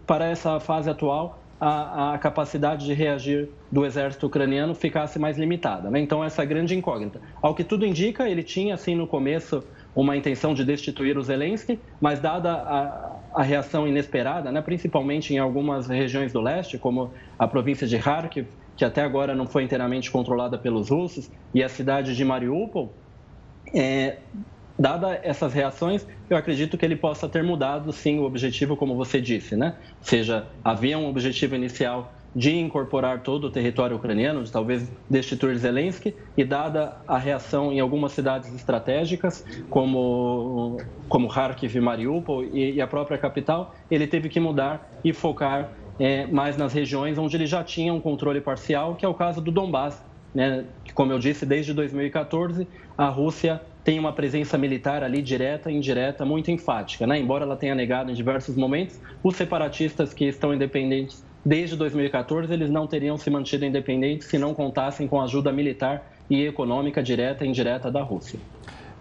para essa fase atual, a, a, capacidade de reagir do exército ucraniano ficasse mais limitada. Né? Então, essa é grande incógnita. Ao que tudo indica, ele tinha, assim, no começo, uma intenção de destituir o Zelensky, mas dada a, a reação inesperada, né, principalmente em algumas regiões do leste, como a província de Kharkiv, que até agora não foi inteiramente controlada pelos russos, e a cidade de Mariupol, é, dada essas reações, eu acredito que ele possa ter mudado, sim, o objetivo, como você disse, né? Ou seja, havia um objetivo inicial de incorporar todo o território ucraniano, de talvez destituir Zelensky, e dada a reação em algumas cidades estratégicas, como, como Kharkiv e Mariupol e, e a própria capital, ele teve que mudar e focar é, mais nas regiões onde ele já tinha um controle parcial, que é o caso do Donbass, né? como eu disse, desde 2014, a Rússia tem uma presença militar ali direta e indireta muito enfática. Né? Embora ela tenha negado em diversos momentos, os separatistas que estão independentes desde 2014, eles não teriam se mantido independentes se não contassem com ajuda militar e econômica direta e indireta da Rússia.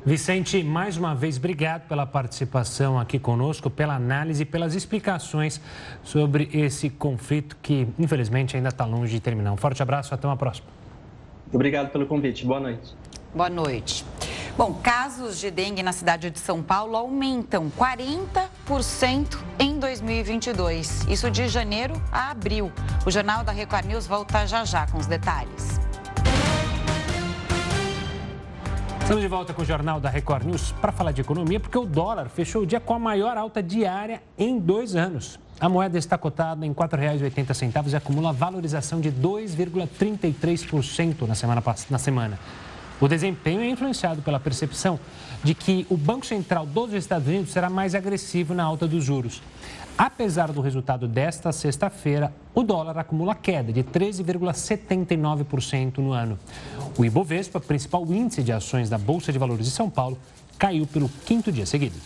Vicente, mais uma vez, obrigado pela participação aqui conosco, pela análise e pelas explicações sobre esse conflito que, infelizmente, ainda está longe de terminar. Um forte abraço, até uma próxima. Obrigado pelo convite. Boa noite. Boa noite. Bom, casos de dengue na cidade de São Paulo aumentam 40% em 2022. Isso de janeiro a abril. O Jornal da Record News volta já já com os detalhes. Estamos de volta com o Jornal da Record News para falar de economia, porque o dólar fechou o dia com a maior alta diária em dois anos. A moeda está cotada em R$ 4,80 e acumula valorização de 2,33% na semana, na semana. O desempenho é influenciado pela percepção de que o Banco Central dos Estados Unidos será mais agressivo na alta dos juros. Apesar do resultado desta sexta-feira, o dólar acumula queda de 13,79% no ano. O Ibovespa, principal índice de ações da Bolsa de Valores de São Paulo, caiu pelo quinto dia seguido.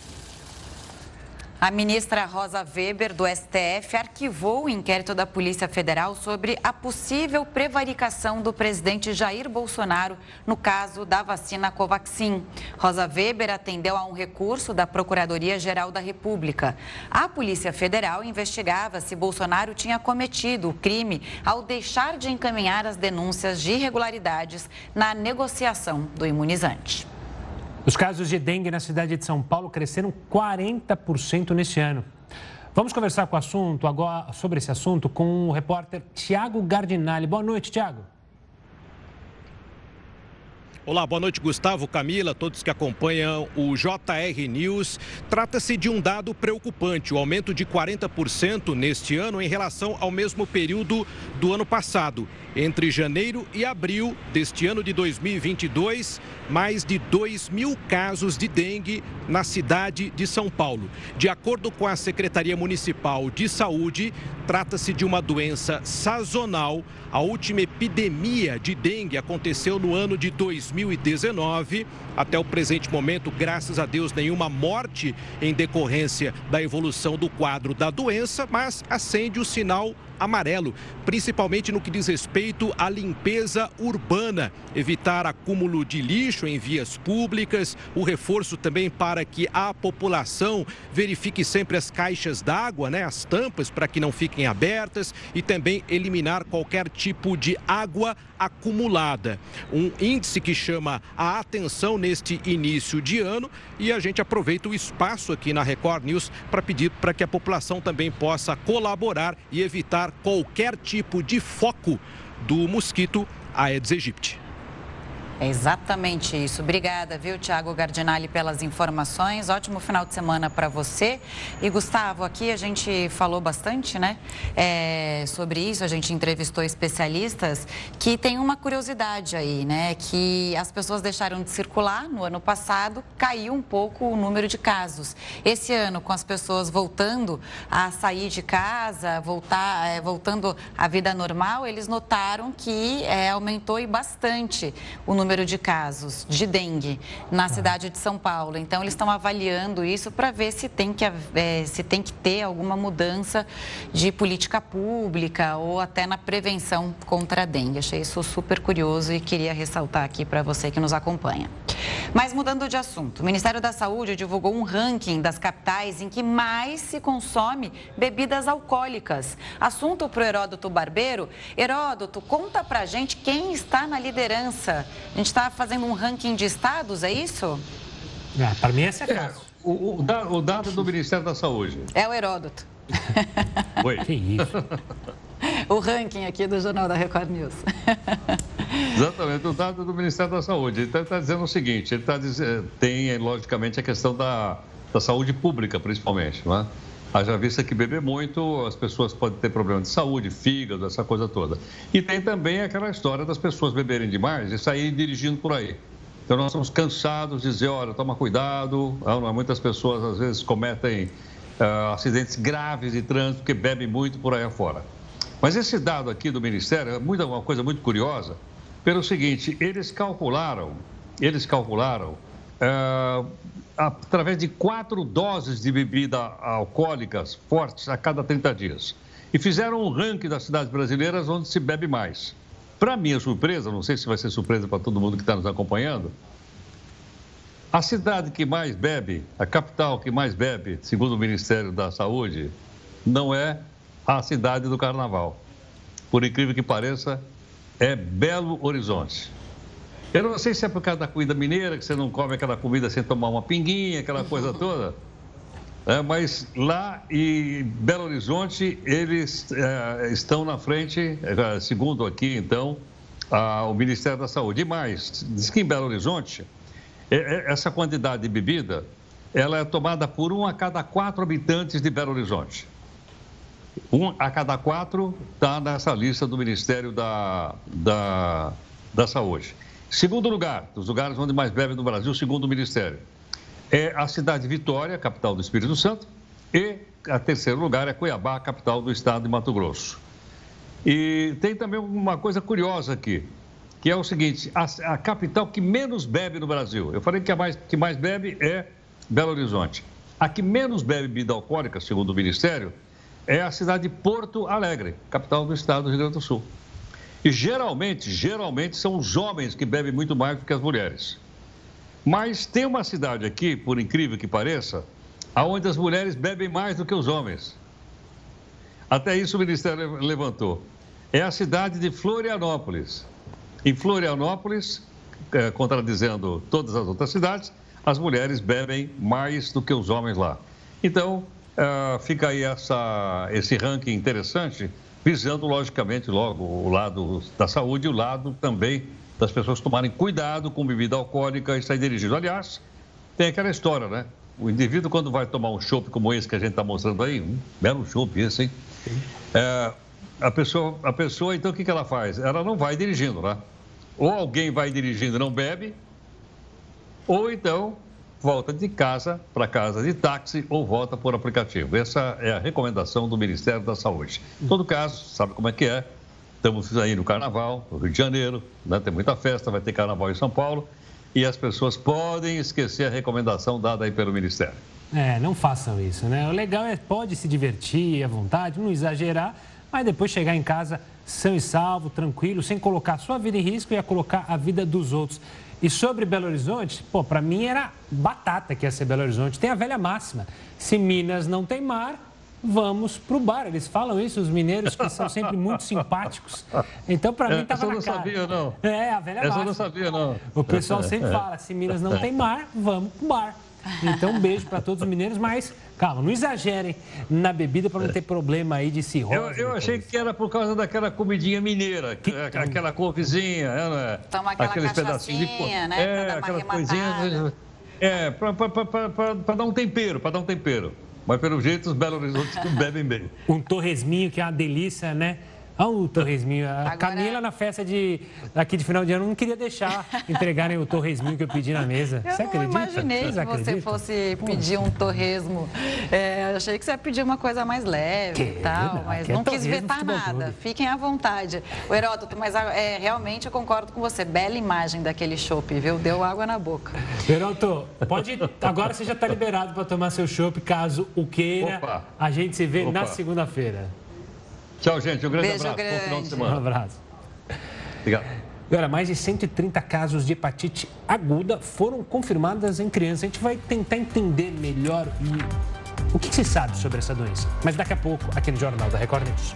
A ministra Rosa Weber, do STF, arquivou o inquérito da Polícia Federal sobre a possível prevaricação do presidente Jair Bolsonaro no caso da vacina Covaxin. Rosa Weber atendeu a um recurso da Procuradoria-Geral da República. A Polícia Federal investigava se Bolsonaro tinha cometido o crime ao deixar de encaminhar as denúncias de irregularidades na negociação do imunizante. Os casos de dengue na cidade de São Paulo cresceram 40% neste ano. Vamos conversar com o assunto agora sobre esse assunto com o repórter Tiago Gardinali. Boa noite, Tiago. Olá, boa noite, Gustavo, Camila, todos que acompanham o JR News. Trata-se de um dado preocupante, o aumento de 40% neste ano em relação ao mesmo período do ano passado. Entre janeiro e abril deste ano de 2022, mais de 2 mil casos de dengue na cidade de São Paulo. De acordo com a Secretaria Municipal de Saúde, trata-se de uma doença sazonal. A última epidemia de dengue aconteceu no ano de 2019. Até o presente momento, graças a Deus, nenhuma morte em decorrência da evolução do quadro da doença, mas acende o sinal amarelo, principalmente no que diz respeito à limpeza urbana, evitar acúmulo de lixo em vias públicas, o reforço também para que a população verifique sempre as caixas d'água, né, as tampas para que não fiquem abertas e também eliminar qualquer tipo de água acumulada. Um índice que chama a atenção neste início de ano e a gente aproveita o espaço aqui na Record News para pedir para que a população também possa colaborar e evitar qualquer tipo de foco do mosquito Aedes aegypti. É exatamente isso. Obrigada, viu, Tiago Gardinali, pelas informações. Ótimo final de semana para você. E, Gustavo, aqui a gente falou bastante, né, é, sobre isso. A gente entrevistou especialistas que tem uma curiosidade aí, né, que as pessoas deixaram de circular no ano passado, caiu um pouco o número de casos. Esse ano, com as pessoas voltando a sair de casa, voltar, é, voltando à vida normal, eles notaram que é, aumentou e bastante o número número de casos de dengue na cidade de São Paulo. Então, eles estão avaliando isso para ver se tem, que, é, se tem que ter alguma mudança de política pública ou até na prevenção contra a dengue. Achei isso super curioso e queria ressaltar aqui para você que nos acompanha. Mas mudando de assunto, o Ministério da Saúde divulgou um ranking das capitais em que mais se consome bebidas alcoólicas. Assunto para o Heródoto Barbeiro. Heródoto, conta para gente quem está na liderança. A gente está fazendo um ranking de estados, é isso? É, para mim esse é fácil. É, o, o, o dado do Ministério da Saúde. É o Heródoto. Oi. Que isso? o ranking aqui do Jornal da Record News. Exatamente, o dado do Ministério da Saúde. Ele está tá dizendo o seguinte: ele tá dizendo, tem, logicamente, a questão da, da saúde pública, principalmente. Não é? Haja vista que beber muito, as pessoas podem ter problema de saúde, fígado, essa coisa toda. E tem também aquela história das pessoas beberem demais e saírem dirigindo por aí. Então nós estamos cansados de dizer, olha, toma cuidado. Ah, muitas pessoas às vezes cometem uh, acidentes graves de trânsito porque bebem muito por aí afora. Mas esse dado aqui do Ministério é muito, uma coisa muito curiosa, pelo seguinte, eles calcularam, eles calcularam uh, através de quatro doses de bebida alcoólicas fortes a cada 30 dias. E fizeram um ranking das cidades brasileiras onde se bebe mais. Para minha surpresa, não sei se vai ser surpresa para todo mundo que está nos acompanhando, a cidade que mais bebe, a capital que mais bebe, segundo o Ministério da Saúde, não é a cidade do Carnaval. Por incrível que pareça, é Belo Horizonte. Eu não sei se é por causa da comida mineira, que você não come aquela comida sem tomar uma pinguinha, aquela coisa toda. É, mas lá em Belo Horizonte, eles é, estão na frente, é, segundo aqui, então, a, o Ministério da Saúde. E mais, diz que em Belo Horizonte, é, é, essa quantidade de bebida, ela é tomada por um a cada quatro habitantes de Belo Horizonte. Um a cada quatro está nessa lista do Ministério da, da, da Saúde. Segundo lugar, dos lugares onde mais bebe no Brasil, segundo o Ministério, é a cidade de Vitória, capital do Espírito Santo, e a terceiro lugar é Cuiabá, capital do estado de Mato Grosso. E tem também uma coisa curiosa aqui, que é o seguinte: a, a capital que menos bebe no Brasil, eu falei que a mais, que mais bebe é Belo Horizonte. A que menos bebe bebida alcoólica, segundo o Ministério, é a cidade de Porto Alegre, capital do estado do Rio Grande do Sul. E geralmente, geralmente são os homens que bebem muito mais do que as mulheres. Mas tem uma cidade aqui, por incrível que pareça, aonde as mulheres bebem mais do que os homens. Até isso o Ministério levantou. É a cidade de Florianópolis. Em Florianópolis, é, contradizendo todas as outras cidades, as mulheres bebem mais do que os homens lá. Então, é, fica aí essa, esse ranking interessante visando, logicamente, logo o lado da saúde e o lado também das pessoas tomarem cuidado com bebida alcoólica e sair dirigindo. Aliás, tem aquela história, né? O indivíduo, quando vai tomar um chopp como esse que a gente está mostrando aí, um belo chopp esse, hein? É, a, pessoa, a pessoa, então, o que, que ela faz? Ela não vai dirigindo, né? Ou alguém vai dirigindo e não bebe, ou então volta de casa para casa de táxi ou volta por aplicativo. Essa é a recomendação do Ministério da Saúde. Em todo caso, sabe como é que é? Estamos aí no Carnaval, no Rio de Janeiro, né? tem muita festa, vai ter Carnaval em São Paulo e as pessoas podem esquecer a recomendação dada aí pelo Ministério. É, não façam isso, né? O legal é pode se divertir à vontade, não exagerar, mas depois chegar em casa são e salvo, tranquilo, sem colocar a sua vida em risco e a colocar a vida dos outros. E sobre Belo Horizonte, pô, para mim era batata que ia ser Belo Horizonte. Tem a velha máxima: se Minas não tem mar, vamos pro bar. Eles falam isso, os mineiros, que são sempre muito simpáticos. Então, para mim, estava na não cara. Sabia, não. É, a velha Essa máxima. eu não sabia, não. O pessoal sempre fala: se Minas não tem mar, vamos pro bar. Então, um beijo para todos os mineiros, mas calma, não exagerem na bebida para não ter problema aí de cirrose. Eu, eu achei que era por causa daquela comidinha mineira, que, aquela couvezinha, né? Toma aquela aqueles pedacinhos de né? É, aquela coisinha. É, para dar um tempero, para dar um tempero. Mas pelo jeito os Belo Horizonte bebem bem. Um torresminho que é uma delícia, né? Olha o torresminho. A Agora... Camila, na festa de, aqui de final de ano, não queria deixar entregarem o torresminho que eu pedi na mesa. Eu você não acredita? imaginei você que você fosse pedir um torresmo. É, achei que você ia pedir uma coisa mais leve que? e tal, não, mas não é quis vetar nada. Fiquem à vontade. O Heródoto, mas é, realmente eu concordo com você. Bela imagem daquele chopp, viu? Deu água na boca. Heródoto, pode... Agora você já está liberado para tomar seu chopp, caso o queira. Opa. A gente se vê Opa. na segunda-feira. Tchau, gente. Um grande Beijo abraço. Grande. Bom final de semana. Um abraço. Obrigado. Agora, mais de 130 casos de hepatite aguda foram confirmadas em crianças. A gente vai tentar entender melhor o que se sabe sobre essa doença. Mas daqui a pouco, aqui no Jornal da Record News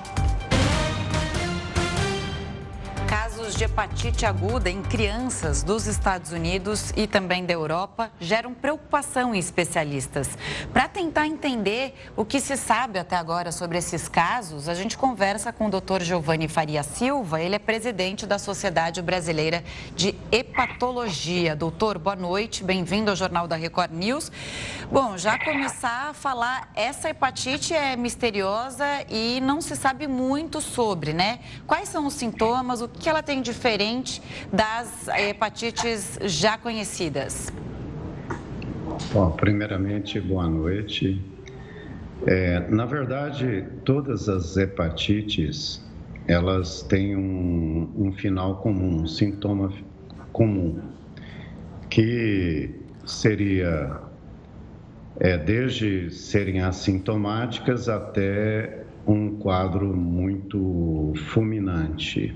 casos de hepatite aguda em crianças dos Estados Unidos e também da Europa geram preocupação em especialistas. Para tentar entender o que se sabe até agora sobre esses casos, a gente conversa com o Dr. Giovanni Faria Silva, ele é presidente da Sociedade Brasileira de Hepatologia. Doutor, boa noite, bem-vindo ao Jornal da Record News. Bom, já começar a falar, essa hepatite é misteriosa e não se sabe muito sobre, né? Quais são os sintomas, o que ela tem diferente das hepatites já conhecidas? Bom, primeiramente, boa noite. É, na verdade, todas as hepatites, elas têm um, um final comum, um sintoma comum, que seria é, desde serem assintomáticas até um quadro muito fulminante.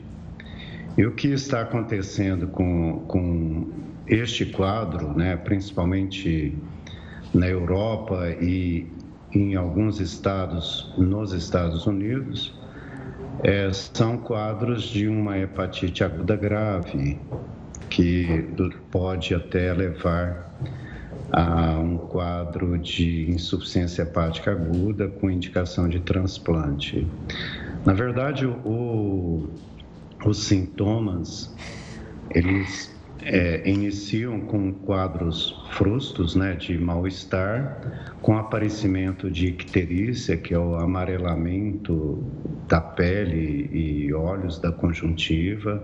E o que está acontecendo com, com este quadro, né, principalmente na Europa e em alguns estados nos Estados Unidos, é, são quadros de uma hepatite aguda grave, que pode até levar a um quadro de insuficiência hepática aguda com indicação de transplante. Na verdade, o, os sintomas, eles é, iniciam com quadros frustos, né, de mal-estar, com aparecimento de icterícia, que é o amarelamento da pele e olhos da conjuntiva,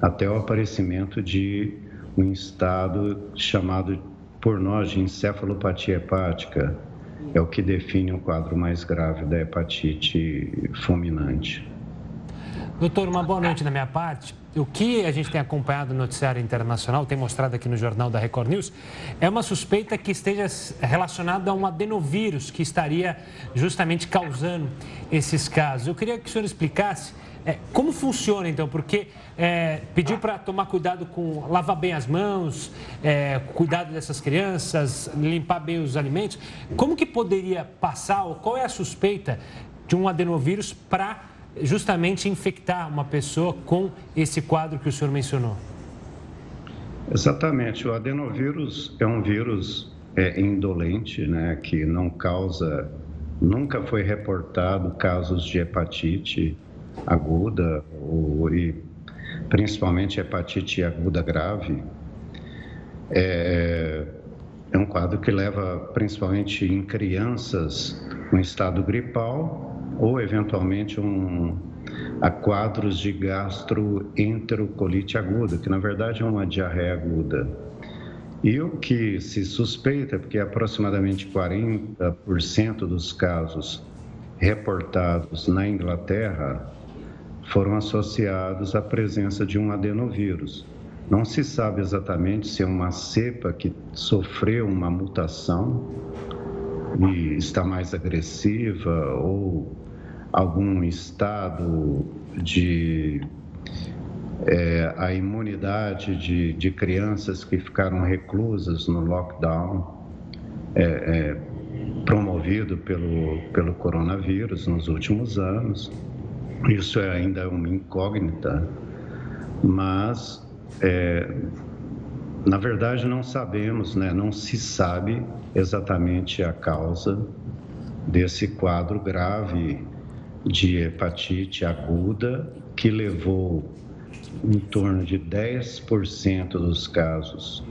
até o aparecimento de um estado chamado por nós de encefalopatia hepática, é o que define o quadro mais grave da hepatite fulminante. Doutor, uma boa noite da minha parte. O que a gente tem acompanhado no noticiário internacional, tem mostrado aqui no jornal da Record News, é uma suspeita que esteja relacionada a um adenovírus que estaria justamente causando esses casos. Eu queria que o senhor explicasse é, como funciona então, porque é, pediu para tomar cuidado com lavar bem as mãos, é, cuidado dessas crianças, limpar bem os alimentos. Como que poderia passar, ou qual é a suspeita de um adenovírus para justamente infectar uma pessoa com esse quadro que o senhor mencionou? Exatamente. O adenovírus é um vírus é, indolente, né, que não causa, nunca foi reportado casos de hepatite aguda ou, e principalmente hepatite aguda grave. É, é um quadro que leva principalmente em crianças um estado gripal ou eventualmente um, a quadros de gastroenterocolite aguda, que na verdade é uma diarreia aguda. E o que se suspeita, porque aproximadamente 40% dos casos reportados na Inglaterra foram associados à presença de um adenovírus. Não se sabe exatamente se é uma cepa que sofreu uma mutação e está mais agressiva ou algum estado de é, a imunidade de, de crianças que ficaram reclusas no lockdown é, é, promovido pelo, pelo coronavírus nos últimos anos. Isso é ainda uma incógnita, mas é, na verdade, não sabemos, né, não se sabe exatamente a causa desse quadro grave de hepatite aguda que levou em torno de 10% dos casos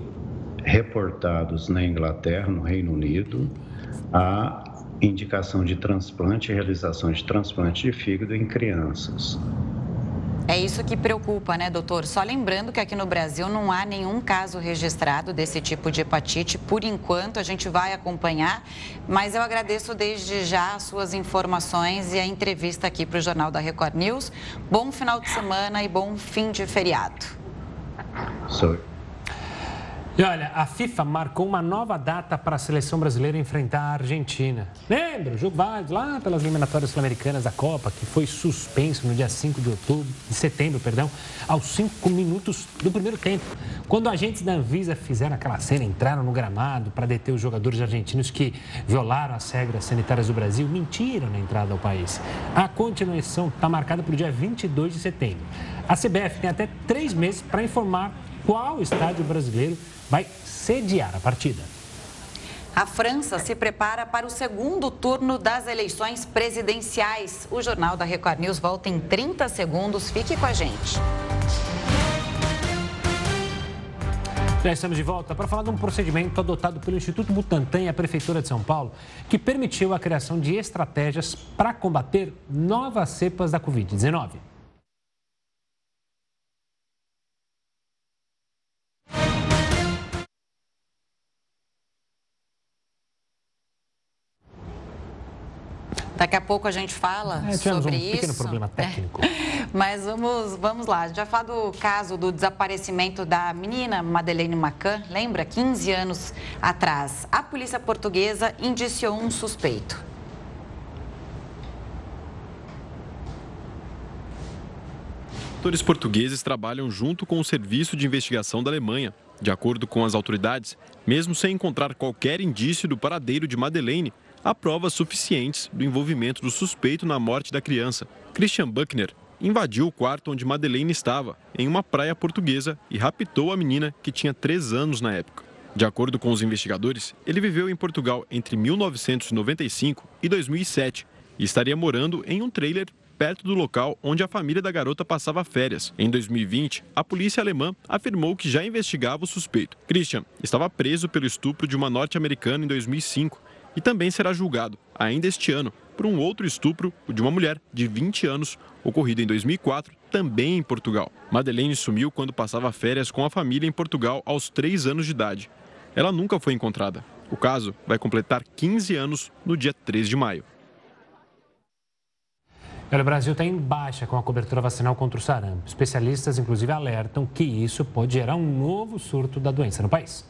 reportados na Inglaterra, no Reino Unido, a indicação de transplante e realização de transplante de fígado em crianças. É isso que preocupa, né, doutor? Só lembrando que aqui no Brasil não há nenhum caso registrado desse tipo de hepatite. Por enquanto, a gente vai acompanhar, mas eu agradeço desde já as suas informações e a entrevista aqui para o Jornal da Record News. Bom final de semana e bom fim de feriado. Sorry. E olha, a FIFA marcou uma nova data para a seleção brasileira enfrentar a Argentina. Lembra? O jogo válido lá pelas eliminatórias sul-americanas da Copa, que foi suspenso no dia 5 de outubro, de setembro, perdão, aos 5 minutos do primeiro tempo. Quando agentes da Anvisa fizeram aquela cena, entraram no gramado para deter os jogadores argentinos que violaram as regras sanitárias do Brasil, mentiram na entrada ao país. A continuação está marcada para o dia 22 de setembro. A CBF tem até três meses para informar qual estádio brasileiro vai sediar a partida. A França se prepara para o segundo turno das eleições presidenciais. O Jornal da Record News volta em 30 segundos. Fique com a gente. Já estamos de volta para falar de um procedimento adotado pelo Instituto Butantan e a Prefeitura de São Paulo, que permitiu a criação de estratégias para combater novas cepas da Covid-19. Daqui a pouco a gente fala é, sobre um isso. pequeno problema técnico. É. Mas vamos, vamos lá. A gente já falou do caso do desaparecimento da menina Madeleine Macan, lembra? 15 anos atrás. A polícia portuguesa indiciou um suspeito. Atores portugueses trabalham junto com o Serviço de Investigação da Alemanha. De acordo com as autoridades, mesmo sem encontrar qualquer indício do paradeiro de Madeleine, há provas suficientes do envolvimento do suspeito na morte da criança. Christian Buckner invadiu o quarto onde Madeleine estava, em uma praia portuguesa, e raptou a menina, que tinha 3 anos na época. De acordo com os investigadores, ele viveu em Portugal entre 1995 e 2007 e estaria morando em um trailer perto do local onde a família da garota passava férias. Em 2020, a polícia alemã afirmou que já investigava o suspeito. Christian estava preso pelo estupro de uma norte-americana em 2005 e também será julgado, ainda este ano, por um outro estupro, o de uma mulher de 20 anos, ocorrido em 2004, também em Portugal. Madeleine sumiu quando passava férias com a família em Portugal aos 3 anos de idade. Ela nunca foi encontrada. O caso vai completar 15 anos no dia 3 de maio. O Brasil está em baixa com a cobertura vacinal contra o sarampo. Especialistas, inclusive, alertam que isso pode gerar um novo surto da doença no país.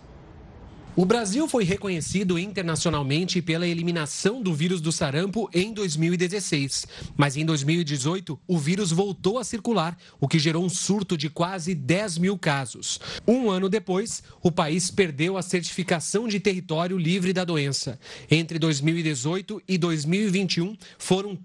O Brasil foi reconhecido internacionalmente pela eliminação do vírus do sarampo em 2016. Mas em 2018, o vírus voltou a circular, o que gerou um surto de quase 10 mil casos. Um ano depois, o país perdeu a certificação de território livre da doença. Entre 2018 e 2021, foram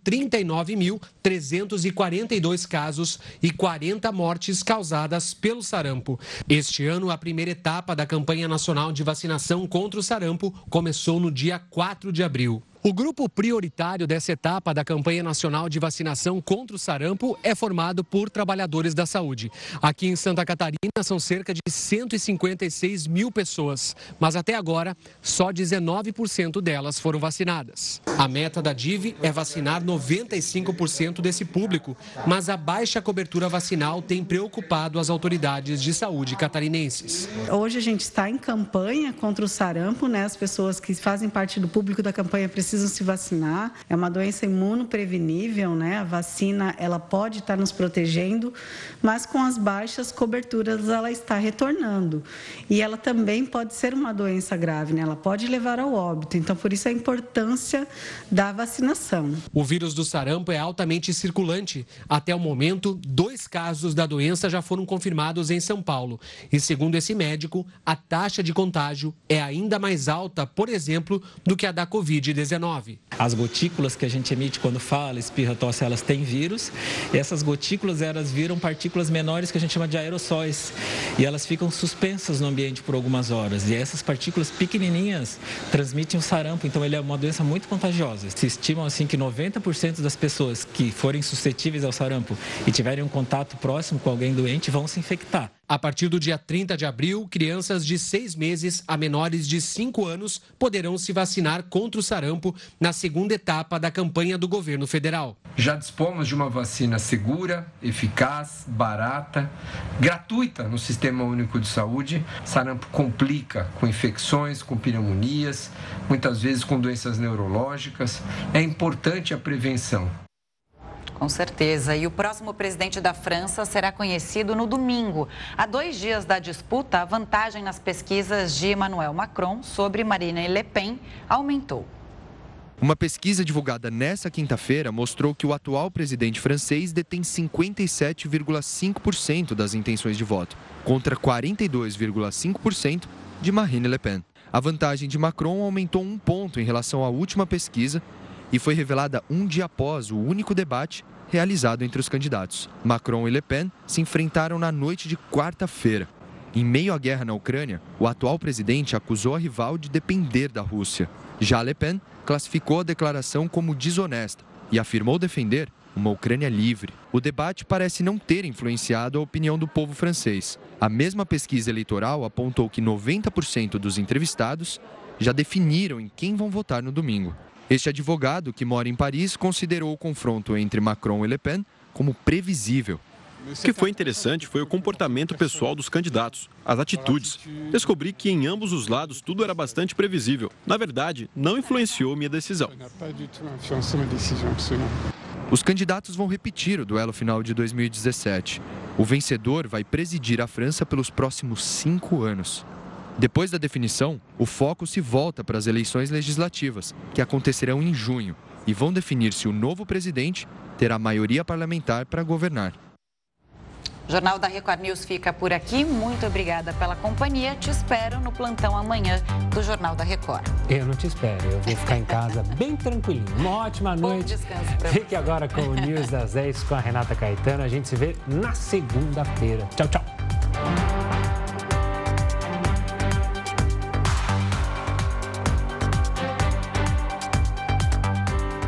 39.342 casos e 40 mortes causadas pelo sarampo. Este ano, a primeira etapa da campanha nacional de vacinação contra o sarampo começou no dia 4 de abril. O grupo prioritário dessa etapa da campanha nacional de vacinação contra o sarampo é formado por trabalhadores da saúde. Aqui em Santa Catarina são cerca de 156 mil pessoas, mas até agora só 19% delas foram vacinadas. A meta da DIV é vacinar 95% desse público, mas a baixa cobertura vacinal tem preocupado as autoridades de saúde catarinenses. Hoje a gente está em campanha contra o sarampo, né? As pessoas que fazem parte do público da campanha precisam precisam se vacinar. É uma doença imunoprevenível, né? A vacina ela pode estar nos protegendo, mas com as baixas coberturas ela está retornando. E ela também pode ser uma doença grave, né? Ela pode levar ao óbito. Então, por isso a importância da vacinação. O vírus do sarampo é altamente circulante. Até o momento, dois casos da doença já foram confirmados em São Paulo. E segundo esse médico, a taxa de contágio é ainda mais alta, por exemplo, do que a da Covid-19. Covid-19. As gotículas que a gente emite quando fala, espirra, tosse, elas têm vírus. E essas gotículas, elas viram partículas menores que a gente chama de aerossóis. E elas ficam suspensas no ambiente por algumas horas. E essas partículas pequenininhas transmitem o sarampo. Então, ele é uma doença muito contagiosa. Se estimam, assim, que 90% das pessoas que forem suscetíveis ao sarampo e tiverem um contato próximo com alguém doente vão se infectar. A partir do dia 30 de abril, crianças de seis meses a menores de cinco anos poderão se vacinar contra o sarampo na segunda etapa da campanha do governo federal. Já dispomos de uma vacina segura, eficaz, barata, gratuita no Sistema Único de Saúde. Sarampo complica com infecções, com pneumonias, muitas vezes com doenças neurológicas. É importante a prevenção. Com certeza. E o próximo presidente da França será conhecido no domingo. Há dois dias da disputa, a vantagem nas pesquisas de Emmanuel Macron sobre Marine Le Pen aumentou. Uma pesquisa divulgada nesta quinta-feira mostrou que o atual presidente francês detém 57,5% das intenções de voto, contra 42,5% de Marine Le Pen. A vantagem de Macron aumentou um ponto em relação à última pesquisa e foi revelada um dia após o único debate realizado entre os candidatos. Macron e Le Pen se enfrentaram na noite de quarta-feira. Em meio à guerra na Ucrânia, o atual presidente acusou a rival de depender da Rússia. Já Le Pen classificou a declaração como desonesta e afirmou defender uma Ucrânia livre. O debate parece não ter influenciado a opinião do povo francês. A mesma pesquisa eleitoral apontou que 90% dos entrevistados já definiram em quem vão votar no domingo. Este advogado, que mora em Paris, considerou o confronto entre Macron e Le Pen como previsível. O que foi interessante foi o comportamento pessoal dos candidatos, as atitudes. Descobri que em ambos os lados tudo era bastante previsível. Na verdade, não influenciou minha decisão. Os candidatos vão repetir o duelo final de 2017. O vencedor vai presidir a França pelos próximos cinco anos. Depois da definição, o foco se volta para as eleições legislativas, que acontecerão em junho, e vão definir se o novo presidente terá maioria parlamentar para governar. O Jornal da Record News fica por aqui. Muito obrigada pela companhia. Te espero no plantão amanhã do Jornal da Record. Eu não te espero. Eu vou ficar em casa bem tranquilinho. Uma ótima noite. Bom descanso Fique agora com o News das 10 com a Renata Caetano. A gente se vê na segunda-feira. Tchau, tchau.